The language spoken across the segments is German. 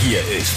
Hier ist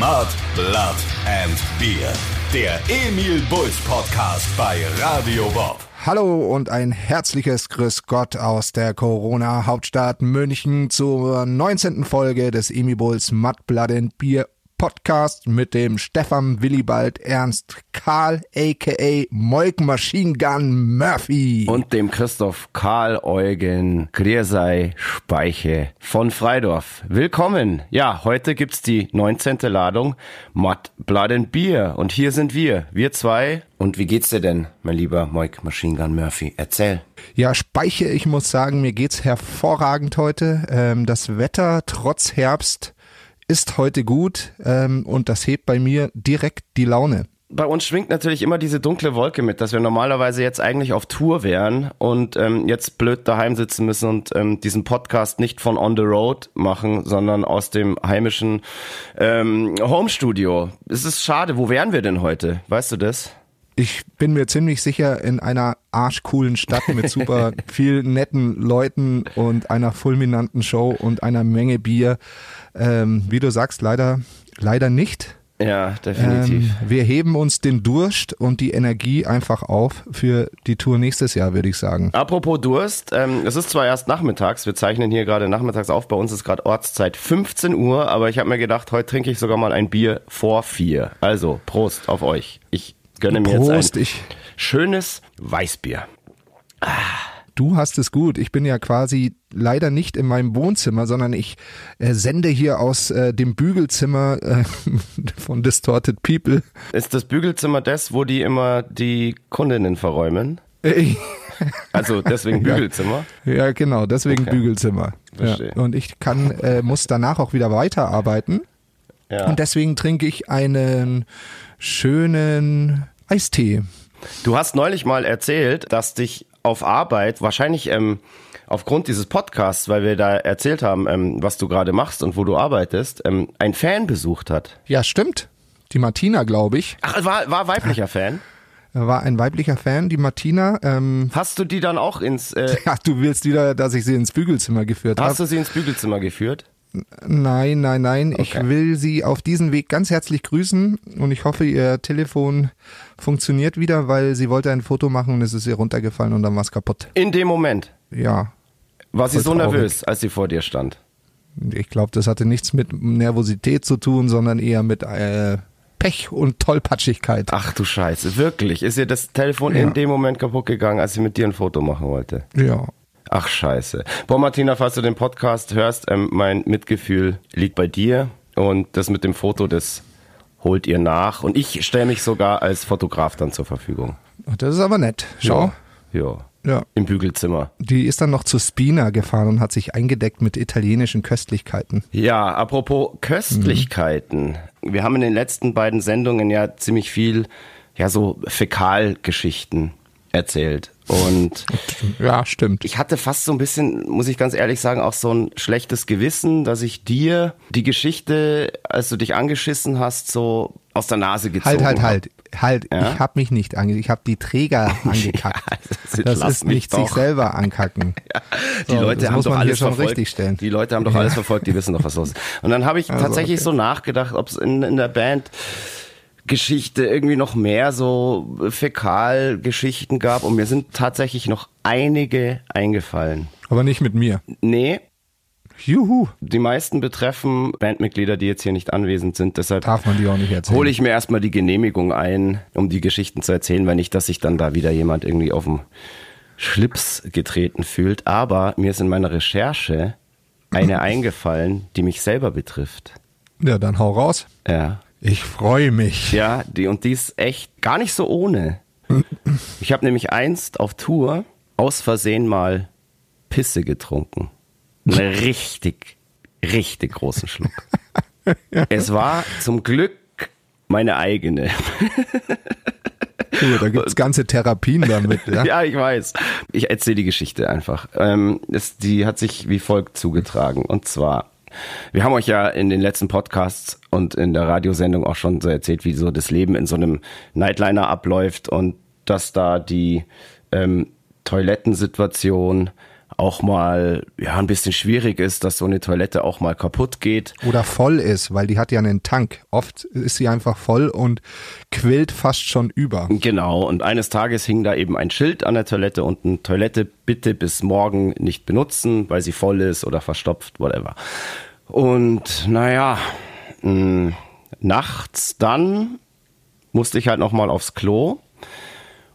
Mud, Blood and Beer, der Emil Bulls Podcast bei Radio Bob. Hallo und ein herzliches Grüß Gott aus der Corona-Hauptstadt München zur 19. Folge des Emil Bulls Mud, Blood and Beer Podcast mit dem Stefan Willibald Ernst Karl aka Moik Machine Gun Murphy. Und dem Christoph Karl Eugen Griersei Speiche von Freidorf. Willkommen. Ja, heute gibt's die 19. Ladung Mud, Blood and Beer. Und hier sind wir, wir zwei. Und wie geht's dir denn, mein lieber Moik Machine Gun Murphy? Erzähl. Ja, Speiche, ich muss sagen, mir geht's hervorragend heute. Ähm, das Wetter trotz Herbst ist heute gut ähm, und das hebt bei mir direkt die Laune. Bei uns schwingt natürlich immer diese dunkle Wolke mit, dass wir normalerweise jetzt eigentlich auf Tour wären und ähm, jetzt blöd daheim sitzen müssen und ähm, diesen Podcast nicht von on the road machen, sondern aus dem heimischen ähm, Homestudio. Es ist schade. Wo wären wir denn heute? Weißt du das? Ich bin mir ziemlich sicher in einer arschcoolen Stadt mit super viel netten Leuten und einer fulminanten Show und einer Menge Bier. Ähm, wie du sagst, leider, leider nicht. Ja, definitiv. Ähm, wir heben uns den Durst und die Energie einfach auf für die Tour nächstes Jahr, würde ich sagen. Apropos Durst, ähm, es ist zwar erst nachmittags, wir zeichnen hier gerade nachmittags auf, bei uns ist gerade Ortszeit 15 Uhr, aber ich habe mir gedacht, heute trinke ich sogar mal ein Bier vor vier. Also, Prost auf euch. Ich gönne mir Prost, jetzt ein ich, schönes Weißbier. du hast es gut. Ich bin ja quasi leider nicht in meinem Wohnzimmer, sondern ich äh, sende hier aus äh, dem Bügelzimmer äh, von Distorted People. Ist das Bügelzimmer das, wo die immer die Kundinnen verräumen? Äh, Also deswegen Bügelzimmer? Ja, genau, deswegen Okay. Bügelzimmer. Ja. Und ich kann, äh, muss danach auch wieder weiterarbeiten. Ja. Und deswegen trinke ich einen schönen Eistee. Du hast neulich mal erzählt, dass dich auf Arbeit wahrscheinlich ähm, aufgrund dieses Podcasts, weil wir da erzählt haben, ähm, was du gerade machst und wo du arbeitest, ähm, ein Fan besucht hat. Ja, stimmt. Die Martina, glaube ich, Ach, war, war weiblicher Fan. war ein weiblicher Fan, die Martina. Ähm, Hast du die dann auch ins, äh, ja, du willst wieder, dass ich sie ins Bügelzimmer geführt habe. hast du sie ins Bügelzimmer geführt? Nein, nein, nein. Okay. Ich will Sie auf diesem Weg ganz herzlich grüßen und ich hoffe, Ihr Telefon funktioniert wieder, weil sie wollte ein Foto machen und es ist ihr runtergefallen und dann war es kaputt. In dem Moment Ja, war sie so traurig. nervös, als sie vor dir stand. ich glaube, das hatte nichts mit Nervosität zu tun, sondern eher mit äh, Pech und Tollpatschigkeit. Ach du Scheiße, wirklich? Ist ihr das Telefon Ja. in dem Moment kaputt gegangen, als sie mit dir ein Foto machen wollte? Ja. Ach scheiße. Boah, Martina, falls du den Podcast hörst, ähm, mein Mitgefühl liegt bei dir und das mit dem Foto, das holt ihr nach und ich stelle mich sogar als Fotograf dann zur Verfügung. Das ist aber nett. Schau. Ja. ja. Ja. Im Bügelzimmer. Die ist dann noch zu Spina gefahren und hat sich eingedeckt mit italienischen Köstlichkeiten. Ja, apropos Köstlichkeiten. Wir haben in den letzten beiden Sendungen ja ziemlich viel, ja, so Fäkalgeschichten erzählt. Und Ja, stimmt. ich hatte fast so ein bisschen, muss ich ganz ehrlich sagen, auch so ein schlechtes Gewissen, dass ich dir die Geschichte, als du dich angeschissen hast, so aus der Nase gezogen Halt, halt, hab. halt. Halt, Ja? ich habe mich nicht ange, ich habe die Träger angekackt. Ja, das lass ist nicht sich doch. selber ankacken. Die So, Leute das haben doch alles verfolgt. Die Leute haben doch Ja. alles verfolgt, die wissen doch, was los ist. Und dann habe ich Also, tatsächlich okay. so nachgedacht, ob es in, in der Band Geschichte irgendwie noch mehr so Fäkalgeschichten gab und mir sind tatsächlich noch einige eingefallen. Aber nicht mit mir. Nee, Juhu. die meisten betreffen Bandmitglieder, die jetzt hier nicht anwesend sind, deshalb Darf man die auch nicht erzählen. hole ich mir erstmal die Genehmigung ein, um die Geschichten zu erzählen, weil nicht, dass sich dann da wieder jemand irgendwie auf den Schlips getreten fühlt. Aber mir ist in meiner Recherche eine eingefallen, die mich selber betrifft. Ja, dann hau raus. Ja. Ich freue mich. Ja, die, und die ist echt gar nicht so ohne. Ich habe nämlich einst auf Tour aus Versehen mal Pisse getrunken. Einen richtig, richtig großen Schluck. Es war zum Glück meine eigene. Da gibt's ganze Therapien damit. Ja? Ja, ich weiß. Ich erzähle die Geschichte einfach. Ähm, es, die hat sich wie folgt zugetragen. Und zwar, wir haben euch ja in den letzten Podcasts und in der Radiosendung auch schon so erzählt, wie so das Leben in so einem Nightliner abläuft und dass da die ähm, Toilettensituation auch mal ja ein bisschen schwierig ist, dass so eine Toilette auch mal kaputt geht. Oder voll ist, weil die hat ja einen Tank. Oft ist sie einfach voll und quillt fast schon über. Genau, und eines Tages hing da eben ein Schild an der Toilette und eine Toilette bitte bis morgen nicht benutzen, weil sie voll ist oder verstopft, whatever. Und naja, mh, nachts dann musste ich halt nochmal aufs Klo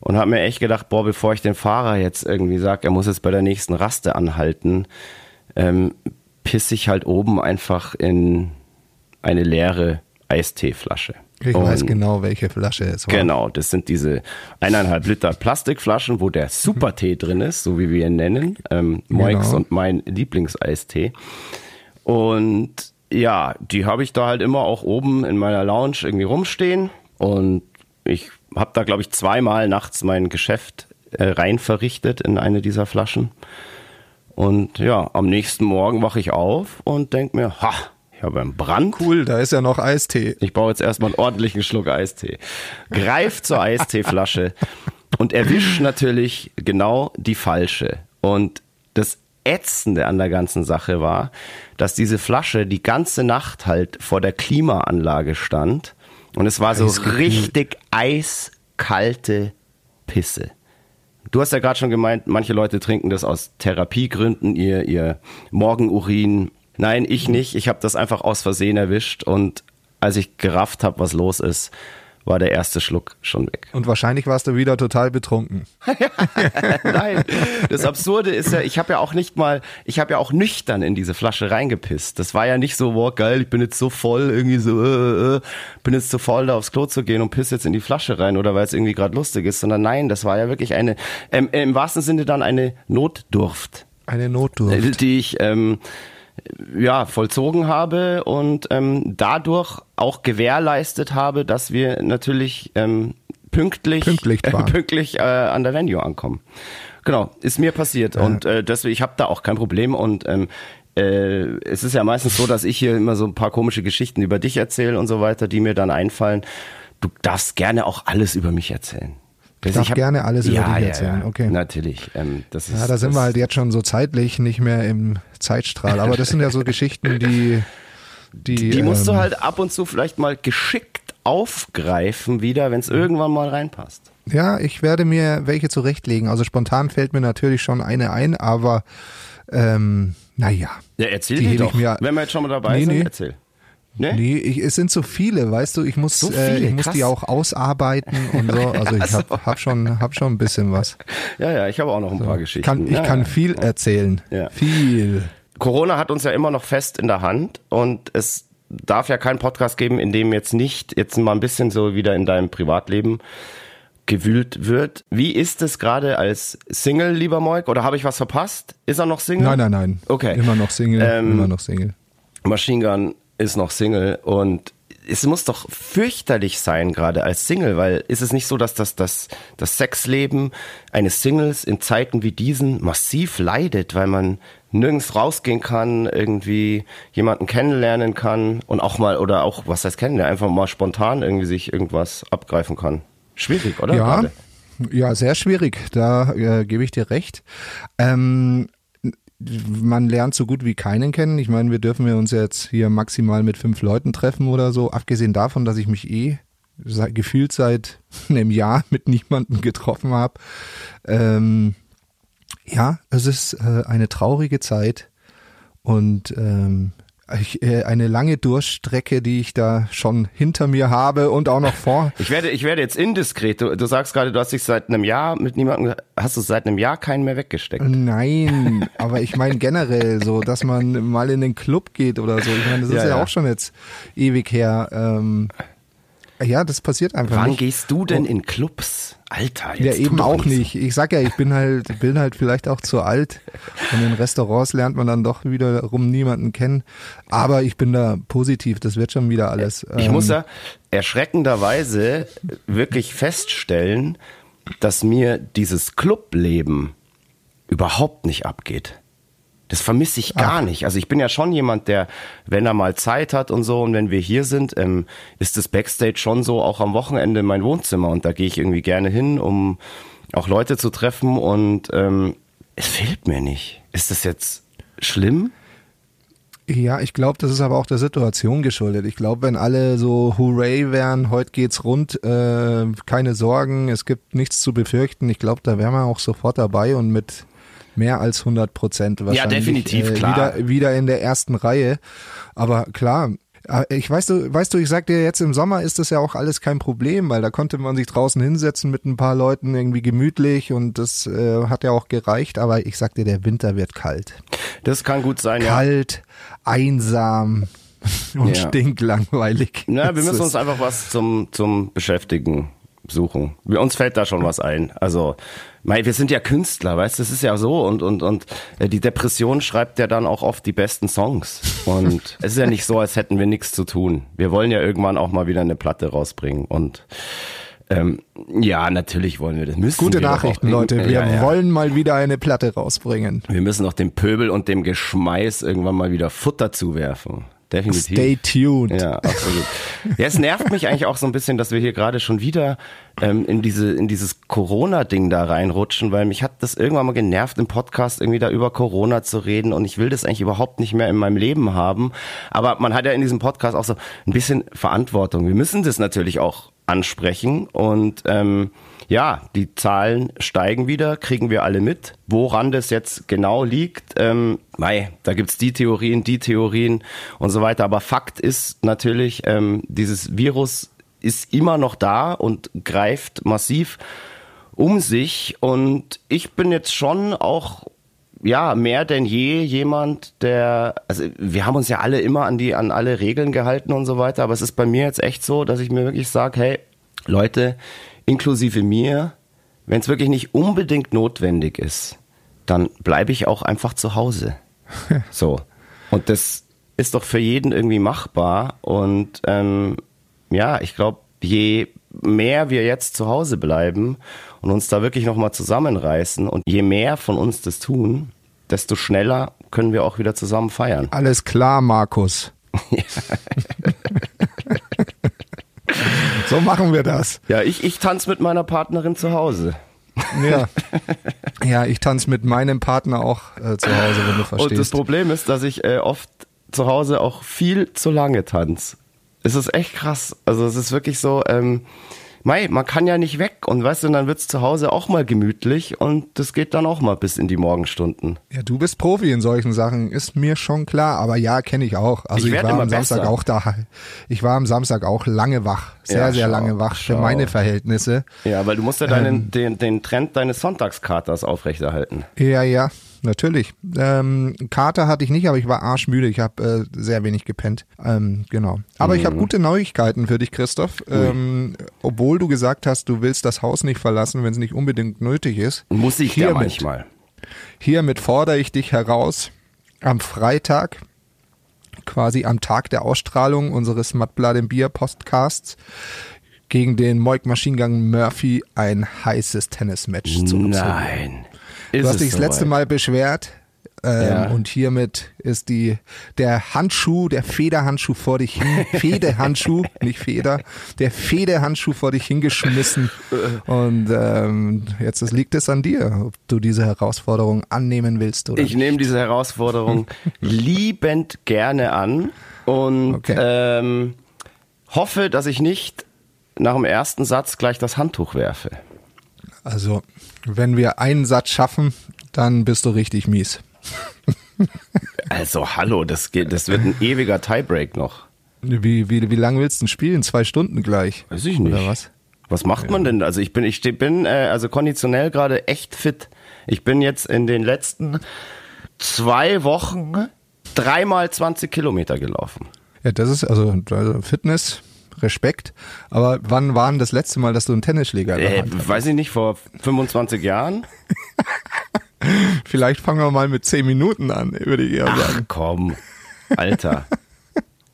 und habe mir echt gedacht, boah, bevor ich den Fahrer jetzt irgendwie sage, er muss jetzt bei der nächsten Raste anhalten, ähm, pisse ich halt oben einfach in eine leere Eisteeflasche. Ich und weiß genau, welche Flasche es war. Genau, das sind diese eineinhalb Liter Plastikflaschen, wo der Supertee drin ist, so wie wir ihn nennen. Ähm, Moix Genau. und mein Lieblingseistee. Und ja, die habe ich da halt immer auch oben in meiner Lounge irgendwie rumstehen. Und ich habe da, glaube ich, zweimal nachts mein Geschäft äh, rein verrichtet in eine dieser Flaschen. Und ja, am nächsten Morgen wache ich auf und denke mir, ha, ich habe einen Brand. Cool, da ist ja noch Eistee. Ich baue jetzt erstmal einen ordentlichen Schluck Eistee. Greif zur Eisteeflasche und erwisch natürlich genau die falsche. Und das Ätzende an der ganzen Sache war, dass diese Flasche die ganze Nacht halt vor der Klimaanlage stand. Und es war so richtig eiskalte Pisse. Du hast ja gerade schon gemeint, manche Leute trinken das aus Therapiegründen, ihr, ihr Morgenurin. Nein, ich nicht. Ich habe das einfach aus Versehen erwischt und als ich gerafft habe, was los ist, war der erste Schluck schon weg. Und wahrscheinlich warst du wieder total betrunken. Nein, das Absurde ist ja, ich habe ja auch nicht mal, ich habe ja auch nüchtern in diese Flasche reingepisst. Das war ja nicht so, wow, geil, ich bin jetzt so voll, irgendwie so, äh, äh, bin jetzt zu voll, da aufs Klo zu gehen und piss jetzt in die Flasche rein oder weil es irgendwie gerade lustig ist, sondern nein, das war ja wirklich eine, ähm, im wahrsten Sinne dann eine Notdurft, Eine Notdurft. die ich ähm, ja, vollzogen habe und ähm, dadurch auch gewährleistet habe, dass wir natürlich ähm, pünktlich, Pünktlich waren. pünktlich äh, an der Venue ankommen. Genau, ist mir passiert und äh, deswegen, ich habe da auch kein Problem und ähm, äh, es ist ja meistens so, dass ich hier immer so ein paar komische Geschichten über dich erzähle und so weiter, die mir dann einfallen. Du darfst gerne auch alles über mich erzählen. Ich darf gerne alles über dich erzählen, ja, okay. Natürlich. Ähm, das ist, Ja, da sind wir halt jetzt schon so zeitlich nicht mehr im Zeitstrahl. Aber das sind ja so Geschichten, die. Die, Die musst du ähm, halt ab und zu vielleicht mal geschickt aufgreifen wieder, wenn es irgendwann mal reinpasst. Ja, ich werde mir welche zurechtlegen. Also spontan fällt mir natürlich schon eine ein, aber ähm, naja. Ja, erzähl Die die, doch. ich mir- wenn wir jetzt schon mal dabei Nee, sind, nee. erzähl. Ne? Nee, ich, es sind so viele, weißt du, ich muss, So äh, viele, ich muss krass. die auch ausarbeiten und so. Also ich hab, hab schon, hab schon ein bisschen was. Ja, ja, ich habe auch noch ein paar Geschichten. Kann, ich ja, kann ja. viel erzählen. Ja. Viel. Corona hat uns ja immer noch fest in der Hand und es darf ja keinen Podcast geben, in dem jetzt nicht jetzt mal ein bisschen so wieder in deinem Privatleben gewühlt wird. Wie ist es gerade als Single, lieber Moik? Oder habe ich was verpasst? Ist er noch Single? Nein, nein, nein. Okay. Immer noch Single, Ähm, immer noch Single. Machine Gun ist noch Single und es muss doch fürchterlich sein, gerade als Single, weil ist es nicht so, dass das, das, das Sexleben eines Singles in Zeiten wie diesen massiv leidet, weil man nirgends rausgehen kann, irgendwie jemanden kennenlernen kann und auch mal, oder auch, was heißt kennenlernen, einfach mal spontan irgendwie sich irgendwas abgreifen kann. Schwierig, oder? Ja, Gerade? ja, sehr schwierig. Da äh, gebe ich dir recht. Ähm, man lernt so gut wie keinen kennen. Ich meine, wir dürfen wir uns jetzt hier maximal mit fünf Leuten treffen oder so. Abgesehen davon, dass ich mich eh gefühlt seit einem Jahr mit niemandem getroffen habe. Ähm, ja, es ist äh, eine traurige Zeit und ähm, äh, eine lange Durststrecke, die ich da schon hinter mir habe und auch noch vor. Ich werde, ich werde jetzt indiskret. Du, du sagst gerade, du hast dich seit einem Jahr mit niemandem, hast du seit einem Jahr keinen mehr weggesteckt. Nein, aber ich meine generell so, dass man mal in den Club geht oder so. Ich meine, das Ja, ist ja, ja. auch schon jetzt ewig her. Ähm, ja, das passiert einfach Wann nicht. gehst du denn in Clubs? Alter, Ja, jetzt tu eben auch nicht. Ich sag ja, ich bin halt, bin halt vielleicht auch zu alt. Und in Restaurants lernt man dann doch wiederum niemanden kennen. Aber ich bin da positiv, das wird schon wieder alles. Ich Ähm, muss ja erschreckenderweise wirklich feststellen, dass mir dieses Clubleben überhaupt nicht abgeht. Das vermisse ich gar nicht. Also ich bin ja schon jemand, der, wenn er mal Zeit hat und so, und wenn wir hier sind, ähm, ist das Backstage schon so auch am Wochenende mein Wohnzimmer und da gehe ich irgendwie gerne hin, um auch Leute zu treffen und ähm, es fehlt mir nicht. Ist das jetzt schlimm? Ja, ich glaube, das ist aber auch der Situation geschuldet. Ich glaube, wenn alle so Hooray wären, heute geht's rund, äh, keine Sorgen, es gibt nichts zu befürchten, ich glaube, da wären wir auch sofort dabei und mit mehr als 100 Prozent wahrscheinlich. Ja, definitiv, äh, klar. Wieder, wieder in der ersten Reihe. Aber klar, äh, ich weiß du, weißt du, ich sag dir jetzt im Sommer ist das ja auch alles kein Problem, weil da konnte man sich draußen hinsetzen mit ein paar Leuten irgendwie gemütlich und das äh, hat ja auch gereicht. Aber ich sag dir, der Winter wird kalt. Das kann gut sein, ja. Kalt, einsam und Ja. stinklangweilig. Na, wir müssen uns einfach was zum, zum Beschäftigen suchen. Wir, uns fällt da schon was ein. Also, mei, wir sind ja Künstler, weißt du, das ist ja so und, und, und äh, die Depression schreibt ja dann auch oft die besten Songs. Und es ist ja nicht so, als hätten wir nichts zu tun. Wir wollen ja irgendwann auch mal wieder eine Platte rausbringen und ähm, ja, natürlich wollen wir das. Müssen Gute Nachrichten. Leute. Wir Ja, ja. wollen mal wieder eine Platte rausbringen. Wir müssen auch dem Pöbel und dem Geschmeiß irgendwann mal wieder Futter zuwerfen. Definitiv. Stay tuned. Ja, absolut. Ja, es nervt mich eigentlich auch so ein bisschen, dass wir hier gerade schon wieder ähm, in diese in dieses Corona-Ding da reinrutschen, weil mich hat das irgendwann mal genervt, im Podcast irgendwie da über Corona zu reden und ich will das eigentlich überhaupt nicht mehr in meinem Leben haben. Aber man hat ja in diesem Podcast auch so ein bisschen Verantwortung. Wir müssen das natürlich auch ansprechen und ähm, ja, die Zahlen steigen wieder, kriegen wir alle mit. Woran das jetzt genau liegt, ähm, mei, da gibt's die Theorien, die Theorien und so weiter. Aber Fakt ist natürlich, ähm, dieses Virus ist immer noch da und greift massiv um sich. Und ich bin jetzt schon auch ja, mehr denn je jemand, der, also wir haben uns ja alle immer an die, an alle Regeln gehalten und so weiter, aber es ist bei mir jetzt echt so, dass ich mir wirklich sage, hey, Leute, inklusive mir, wenn es wirklich nicht unbedingt notwendig ist, dann bleibe ich auch einfach zu Hause. so. Und das ist doch für jeden irgendwie machbar. Und ähm, ja, ich glaube, je mehr wir jetzt zu Hause bleiben und uns da wirklich nochmal zusammenreißen und je mehr von uns das tun, desto schneller können wir auch wieder zusammen feiern. Alles klar, Markus. so machen wir das. Ja, ich, ich tanze mit meiner Partnerin zu Hause. Ja, ja ich tanze mit meinem Partner auch äh, zu Hause, wenn du Und das verstehst. Problem ist, dass ich äh, oft zu Hause auch viel zu lange tanze. Es ist echt krass. Also es ist wirklich so, ähm, Mei, man kann ja nicht weg und weißt du, dann wird's zu Hause auch mal gemütlich und das geht dann auch mal bis in die Morgenstunden. Ja, du bist Profi in solchen Sachen, ist mir schon klar, aber ja, kenne ich auch. Also Ich ich, war am Samstag besser. auch da. Ich war am Samstag auch lange wach, sehr, Ja, sehr schau, lange wach für schau. meine Verhältnisse. Ja, weil du musst ja deinen, den, den Trend deines Sonntagskaters aufrechterhalten. Ja, ja, natürlich. Ähm, Kater hatte ich nicht, aber ich war arschmüde. Ich habe äh, sehr wenig gepennt. Ähm, genau. Aber Mhm. ich habe gute Neuigkeiten für dich, Christoph. Ähm, obwohl du gesagt hast, du willst das Haus nicht verlassen, wenn es nicht unbedingt nötig ist. Muss ich ja Hiermit. manchmal. Hiermit fordere ich dich heraus, am Freitag, quasi am Tag der Ausstrahlung unseres Mattblatt im Bier Podcasts, gegen den Moik Maschinengang Murphy ein heißes Tennismatch zu absolvieren. Nein. Ist Du hast dich das letzte? Mal beschwert. Ähm, Ja. Und hiermit ist die der Handschuh, der Federhandschuh vor dich hin, Fedehandschuh, nicht Feder, der Fedehandschuh vor dich hingeschmissen. Und ähm, jetzt liegt es an dir, ob du diese Herausforderung annehmen willst oder Ich nehme diese Herausforderung liebend gerne an und Okay. ähm, hoffe, dass ich nicht nach dem ersten Satz gleich das Handtuch werfe. Also, wenn wir einen Satz schaffen, dann bist du richtig mies. Also hallo, das geht, das wird ein ewiger Tiebreak noch. Wie, wie, wie lange willst du denn spielen? Zwei Stunden gleich? Weiß ich nicht. Oder was? Was macht man denn? Also ich bin, ich bin äh, also konditionell gerade echt fit. Ich bin jetzt in den letzten zwei Wochen dreimal 20 Kilometer gelaufen. Ja, das ist also, also Fitness, Respekt. Aber wann war denn das letzte Mal, dass du einen Tennisschläger Äh, weiß ich nicht, vor 25 Jahren? Vielleicht fangen wir mal mit zehn Minuten an, würde ich eher Ach sagen. komm, Alter.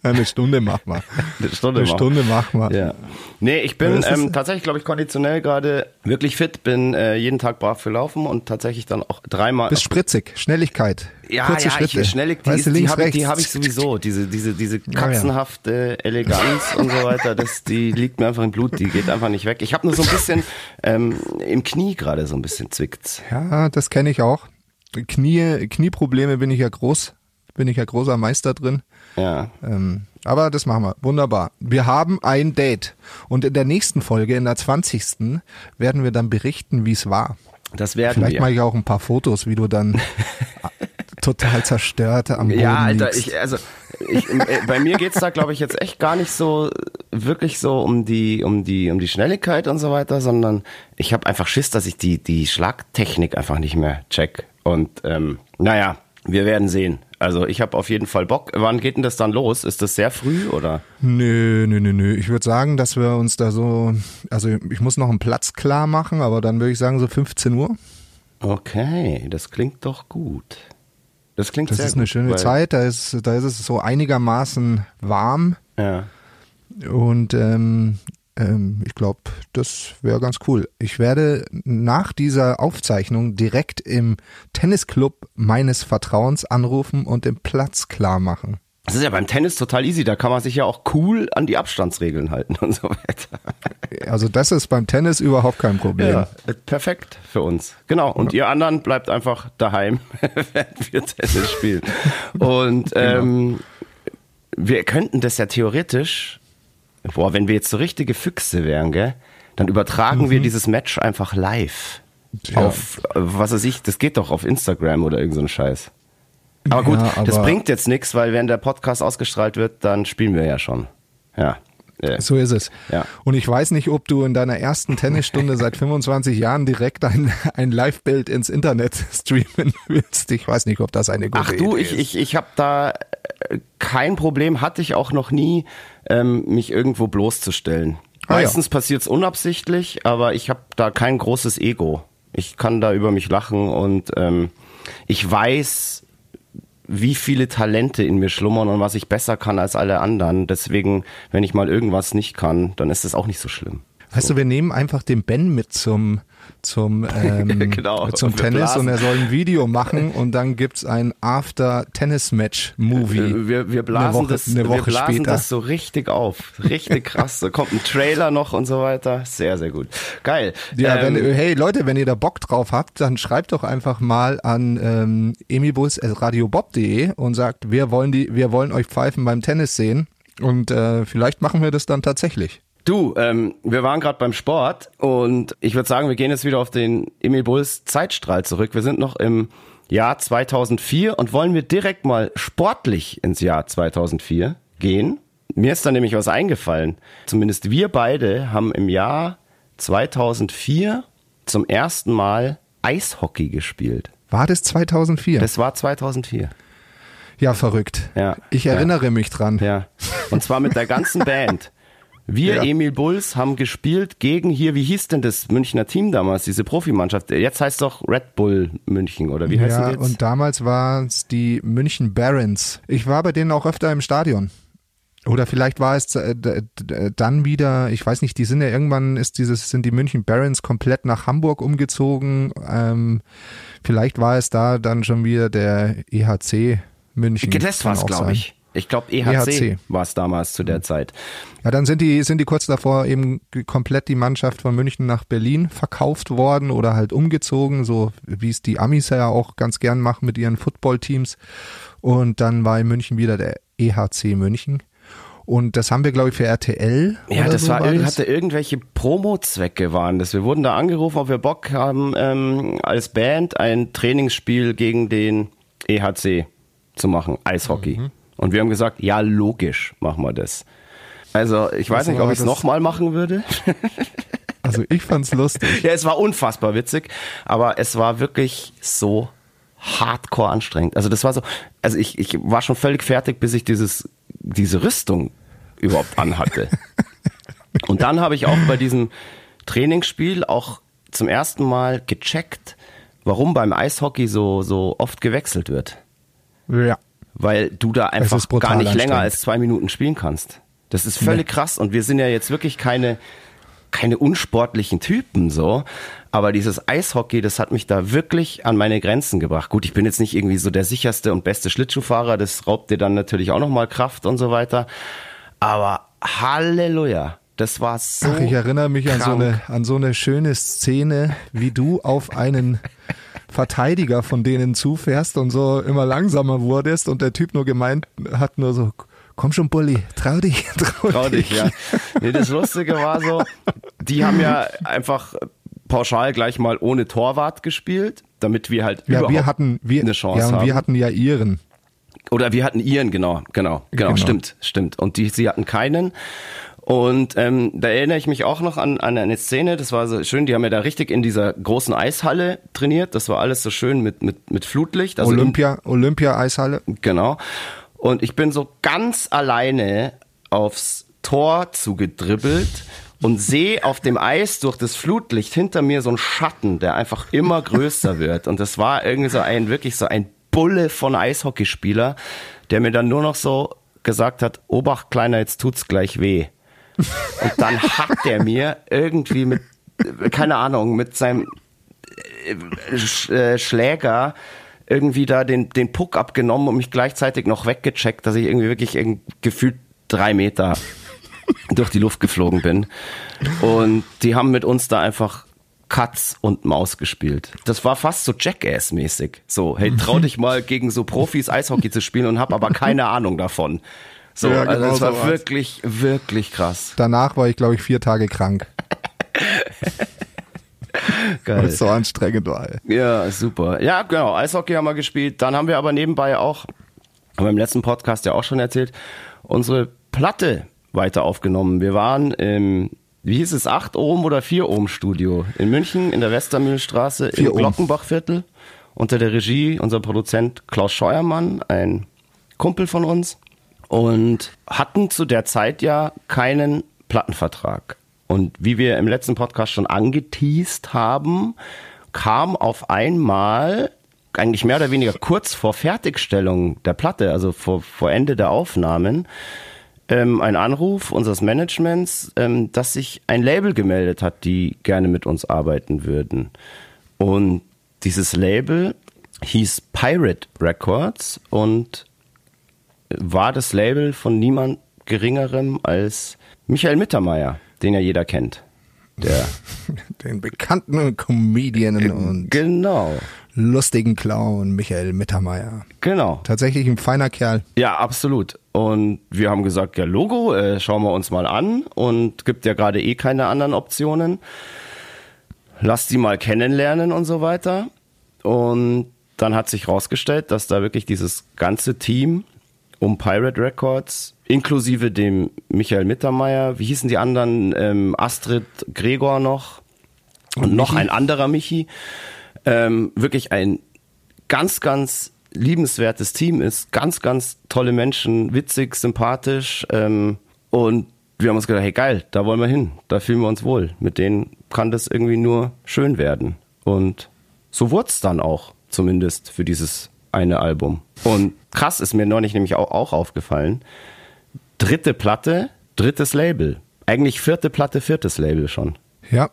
Eine Stunde machen wir. Eine Stunde Eine machen. Stunde machen wir. Ja. Nee, ich bin ähm, tatsächlich, glaube ich, konditionell gerade wirklich fit, bin äh, jeden Tag brav gelaufen und tatsächlich dann auch dreimal. Bist spritzig, Schnelligkeit, ja, kurze ja, Schritte. ich, schnell, die, weißt du, die habe hab ich sowieso, diese, diese, diese ja. katzenhafte Eleganz und so weiter, das, die liegt mir einfach im Blut, die geht einfach nicht weg. Ich habe nur so ein bisschen ähm, im Knie gerade so ein bisschen zwickt's. Ja, das kenne ich auch. Knie, Knieprobleme bin ich ja groß, bin ich ja großer Meister drin. Ja. Ähm, aber das machen wir. Wunderbar. Wir haben ein Date. Und in der nächsten Folge, in der 20. werden wir dann berichten, wie es war. Das werden Vielleicht wir. mache ich auch ein paar Fotos, wie du dann total zerstört am Boden Ja, Alter, liegst. ich, also ich, äh, bei mir geht's da, glaube ich, jetzt echt gar nicht so wirklich so um die, um die, um die Schnelligkeit und so weiter, sondern ich habe einfach Schiss, dass ich die, die Schlagtechnik einfach nicht mehr check. Und ähm, naja, wir werden sehen. Also ich habe auf jeden Fall Bock. Wann geht denn das dann los? Ist das sehr früh oder? Nö, nö, nö, nö. Ich würde sagen, dass wir uns da so, also ich muss noch einen Platz klar machen, aber dann würde ich sagen so 15 Uhr. Okay, das klingt doch gut. Das klingt Das sehr ist eine gut, schöne Zeit, da ist, da ist es so einigermaßen warm Ja. und ähm, ähm, ich glaube, das wäre ganz cool. Ich werde nach dieser Aufzeichnung direkt im Tennisclub meines Vertrauens anrufen und den Platz klar machen. Das ist ja beim Tennis total easy. Da kann man sich ja auch cool an die Abstandsregeln halten und so weiter. Also das ist beim Tennis überhaupt kein Problem. Ja, äh, perfekt für uns. Genau. Und ihr anderen bleibt einfach daheim, während wir Tennis spielen. Und ähm, wir könnten das ja theoretisch, boah, wenn wir jetzt so richtige Füchse wären, gell, dann übertragen wir dieses Match einfach live. Ja. Auf, äh, was weiß ich, das geht doch auf Instagram oder irgend so ein Scheiß. Aber gut, Ja, das aber- bringt jetzt nichts, weil wenn der Podcast ausgestrahlt wird, dann spielen wir ja schon. Ja. Äh, So ist es. Ja. Und ich weiß nicht, ob du in deiner ersten Tennisstunde seit 25 Jahren direkt ein, ein Live-Bild ins Internet streamen willst. Ich weiß nicht, ob das eine gute Ach du, Idee ich, ist. ich, ich habe da kein Problem, hatte ich auch noch nie, ähm, mich irgendwo bloßzustellen. Ah, ja. Meistens passiert's unabsichtlich, aber ich habe da kein großes Ego. Ich kann da über mich lachen und ähm, ich weiß, wie viele Talente in mir schlummern und was ich besser kann als alle anderen. Deswegen, wenn ich mal irgendwas nicht kann, dann ist es auch nicht so schlimm. Weißt du, wir nehmen einfach den Ben mit zum, zum, ähm, Genau. zum Tennis blasen. und er soll ein Video machen und dann gibt's ein After-Tennis-Match-Movie. Äh, Wir, wir blasen, Eine Woche- das, eine wir blasen später. das so richtig auf. Richtig krass. Da kommt ein Trailer noch und so weiter. Sehr, sehr gut. Geil. Ja, Ähm, wenn, hey Leute, wenn ihr da Bock drauf habt, dann schreibt doch einfach mal an ähm, emibuls.radiobob.de und sagt, wir wollen die, wir wollen euch pfeifen beim Tennis sehen und äh, vielleicht machen wir das dann tatsächlich. Du, ähm, wir waren gerade beim Sport und ich würde sagen, wir gehen jetzt wieder auf den Emil Bulls Zeitstrahl zurück. Wir sind noch im Jahr 2004 und wollen wir direkt mal sportlich ins Jahr 2004 gehen. Mir ist da nämlich was eingefallen. Zumindest wir beide haben im Jahr 2004 zum ersten Mal Eishockey gespielt. War das 2004? Das war 2004. ja, verrückt. Ja. Ich Ja. erinnere mich dran. Ja. Und zwar mit der ganzen Band. Wir, Ja. Emil Bulls, haben gespielt gegen hier, wie hieß denn das Münchner Team damals, diese Profimannschaft? Jetzt heißt doch Red Bull München, oder wie heißt Ja, die jetzt? und damals waren es die München Barons. Ich war bei denen auch öfter im Stadion. Oder vielleicht war es äh, dann wieder, ich weiß nicht, die sind ja irgendwann ist dieses, sind die München Barons komplett nach Hamburg umgezogen. Ähm, vielleicht war es da dann schon wieder der EHC München. das war's, auch glaube ich. Ich glaube, EHC, EHC. war es damals zu der Zeit. Ja, dann sind die, sind die kurz davor eben komplett die Mannschaft von München nach Berlin verkauft worden oder halt umgezogen, so wie es die Amis ja auch ganz gern machen mit ihren Footballteams. Und dann war in München wieder der EHC München. Und das haben wir, glaube ich, für RTL. Ja, das so war, irg- das. hatte irgendwelche Promo-Zwecke waren das. Wir wurden da angerufen, ob wir Bock haben, ähm, als Band ein Trainingsspiel gegen den EHC zu machen, Eishockey. Mhm. Und wir haben gesagt, ja, logisch machen wir das. Also ich weiß Das nicht, ob ich es nochmal machen würde. Also ich fand's lustig. Ja, es war unfassbar witzig, aber es war wirklich so hardcore anstrengend. Also das war so, also ich, ich war schon völlig fertig, bis ich dieses, diese Rüstung überhaupt anhatte. Und dann habe ich auch bei diesem Trainingsspiel auch zum ersten Mal gecheckt, warum beim Eishockey so, so oft gewechselt wird. Ja. Weil du da einfach gar nicht länger als zwei Minuten spielen kannst. Das ist völlig krass und wir sind ja jetzt wirklich keine, keine unsportlichen Typen so. Aber dieses Eishockey, das hat mich da wirklich an meine Grenzen gebracht. Gut, ich bin jetzt nicht irgendwie so der sicherste und beste Schlittschuhfahrer, das raubt dir dann natürlich auch nochmal Kraft und so weiter. Aber Halleluja, das war so. Ach, ich erinnere mich an so, krank. eine, an so eine schöne Szene, wie du auf einen Verteidiger von denen zufährst und so immer langsamer wurdest und der Typ nur gemeint hat nur so, komm schon Bulli, trau dich, trau, Trau dich, ja. Nee, das Lustige war so, die haben ja einfach pauschal gleich mal ohne Torwart gespielt, damit wir halt Ja, überhaupt wir hatten, wir, eine Chance ja, und haben. wir hatten ja ihren. Oder wir hatten ihren, genau, genau, genau, Genau. stimmt, stimmt. Und die, sie hatten keinen. Und ähm, da erinnere ich mich auch noch an, an eine Szene, das war so schön, die haben ja da richtig in dieser großen Eishalle trainiert. Das war alles so schön mit, mit, mit Flutlicht. Also in- Olympia, Olympia-Eishalle. Genau. Und ich bin so ganz alleine aufs Tor zugedribbelt und sehe auf dem Eis durch das Flutlicht hinter mir so einen Schatten, der einfach immer größer wird. Und das war irgendwie so ein, wirklich so ein Bulle von Eishockeyspieler, der mir dann nur noch so gesagt hat, Obacht, Kleiner, jetzt tut's gleich weh. Und dann hat der mir irgendwie mit, keine Ahnung, mit seinem äh, äh, Schläger irgendwie da den, den Puck abgenommen und mich gleichzeitig noch weggecheckt, dass ich irgendwie wirklich gefühlt drei Meter durch die Luft geflogen bin. Und die haben mit uns da einfach Katz und Maus gespielt. Das war fast so Jackass-mäßig. So, hey, trau dich mal gegen so Profis Eishockey zu spielen und hab aber keine Ahnung davon. So, Ja, also genau das war so war's. wirklich, wirklich krass. Danach war ich, glaube ich, vier Tage krank, weil Geil. es so anstrengend war. ey. Ja, super. Ja, genau. Eishockey haben wir gespielt. Dann haben wir aber nebenbei auch, haben wir im letzten Podcast ja auch schon erzählt, unsere Platte weiter aufgenommen. Wir waren im, wie hieß es, 8 Ohm oder 4 Ohm Studio in München in der Westermühlstraße im. Glockenbachviertel unter der Regie unser Produzent Klaus Scheuermann, ein Kumpel von uns und hatten zu der Zeit ja keinen Plattenvertrag. Und wie wir im letzten Podcast schon angeteased haben, kam auf einmal eigentlich mehr oder weniger kurz vor Fertigstellung der Platte, also vor, vor Ende der Aufnahmen, ähm, ein Anruf unseres Managements, ähm, dass sich ein Label gemeldet hat, die gerne mit uns arbeiten würden. Und dieses Label hieß Pirate Records und war das Label von niemand Geringerem als Michael Mittermeier, den ja jeder kennt. Der Den bekannten Comedian und genau, lustigen Clown Michael Mittermeier. genau. Tatsächlich ein feiner Kerl. Ja, absolut. Und wir haben gesagt, ja, Logo, äh, schauen wir uns mal an und gibt ja gerade eh keine anderen Optionen. Lass die mal kennenlernen und so weiter. Und dann hat sich rausgestellt, dass da wirklich dieses ganze Team um Pirate Records, inklusive dem Michael Mittermeier, wie hießen die anderen, ähm, Astrid Gregor noch. Und, noch ein anderer Michi, ähm, wirklich ein ganz, ganz liebenswertes Team ist, ganz, ganz tolle Menschen, witzig, sympathisch. Ähm, und wir haben uns gedacht, hey geil, da wollen wir hin, da fühlen wir uns wohl. Mit denen kann das irgendwie nur schön werden. Und so wurde es dann auch, zumindest für dieses eine Album. Und krass ist mir neulich nämlich auch, auch aufgefallen. Dritte Platte, drittes Label. Eigentlich vierte Platte, viertes Label schon. Ja,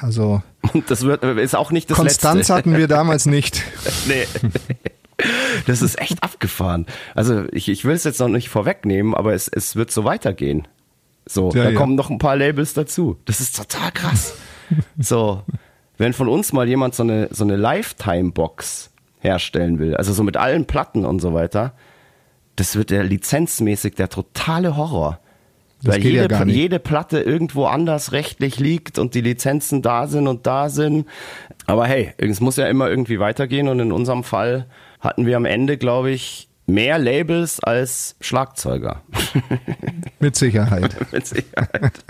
also Und das wird, ist auch nicht das Konstanz letzte. hatten wir damals nicht. Nee. Das ist echt abgefahren. Also ich, ich will es jetzt noch nicht vorwegnehmen, aber es, es wird so weitergehen. So, Ja, da ja. kommen noch ein paar Labels dazu. Das ist total krass. So, wenn von uns mal jemand so eine, so eine Lifetime-Box herstellen will, also so mit allen Platten und so weiter, das wird der lizenzmäßig der totale Horror. Das Weil ja jede, nicht. jede Platte irgendwo anders rechtlich liegt und die Lizenzen da sind und da sind. Aber hey, es muss ja immer irgendwie weitergehen und in unserem Fall hatten wir am Ende, glaube ich, mehr Labels als Schlagzeuger. Mit Sicherheit. Mit Sicherheit.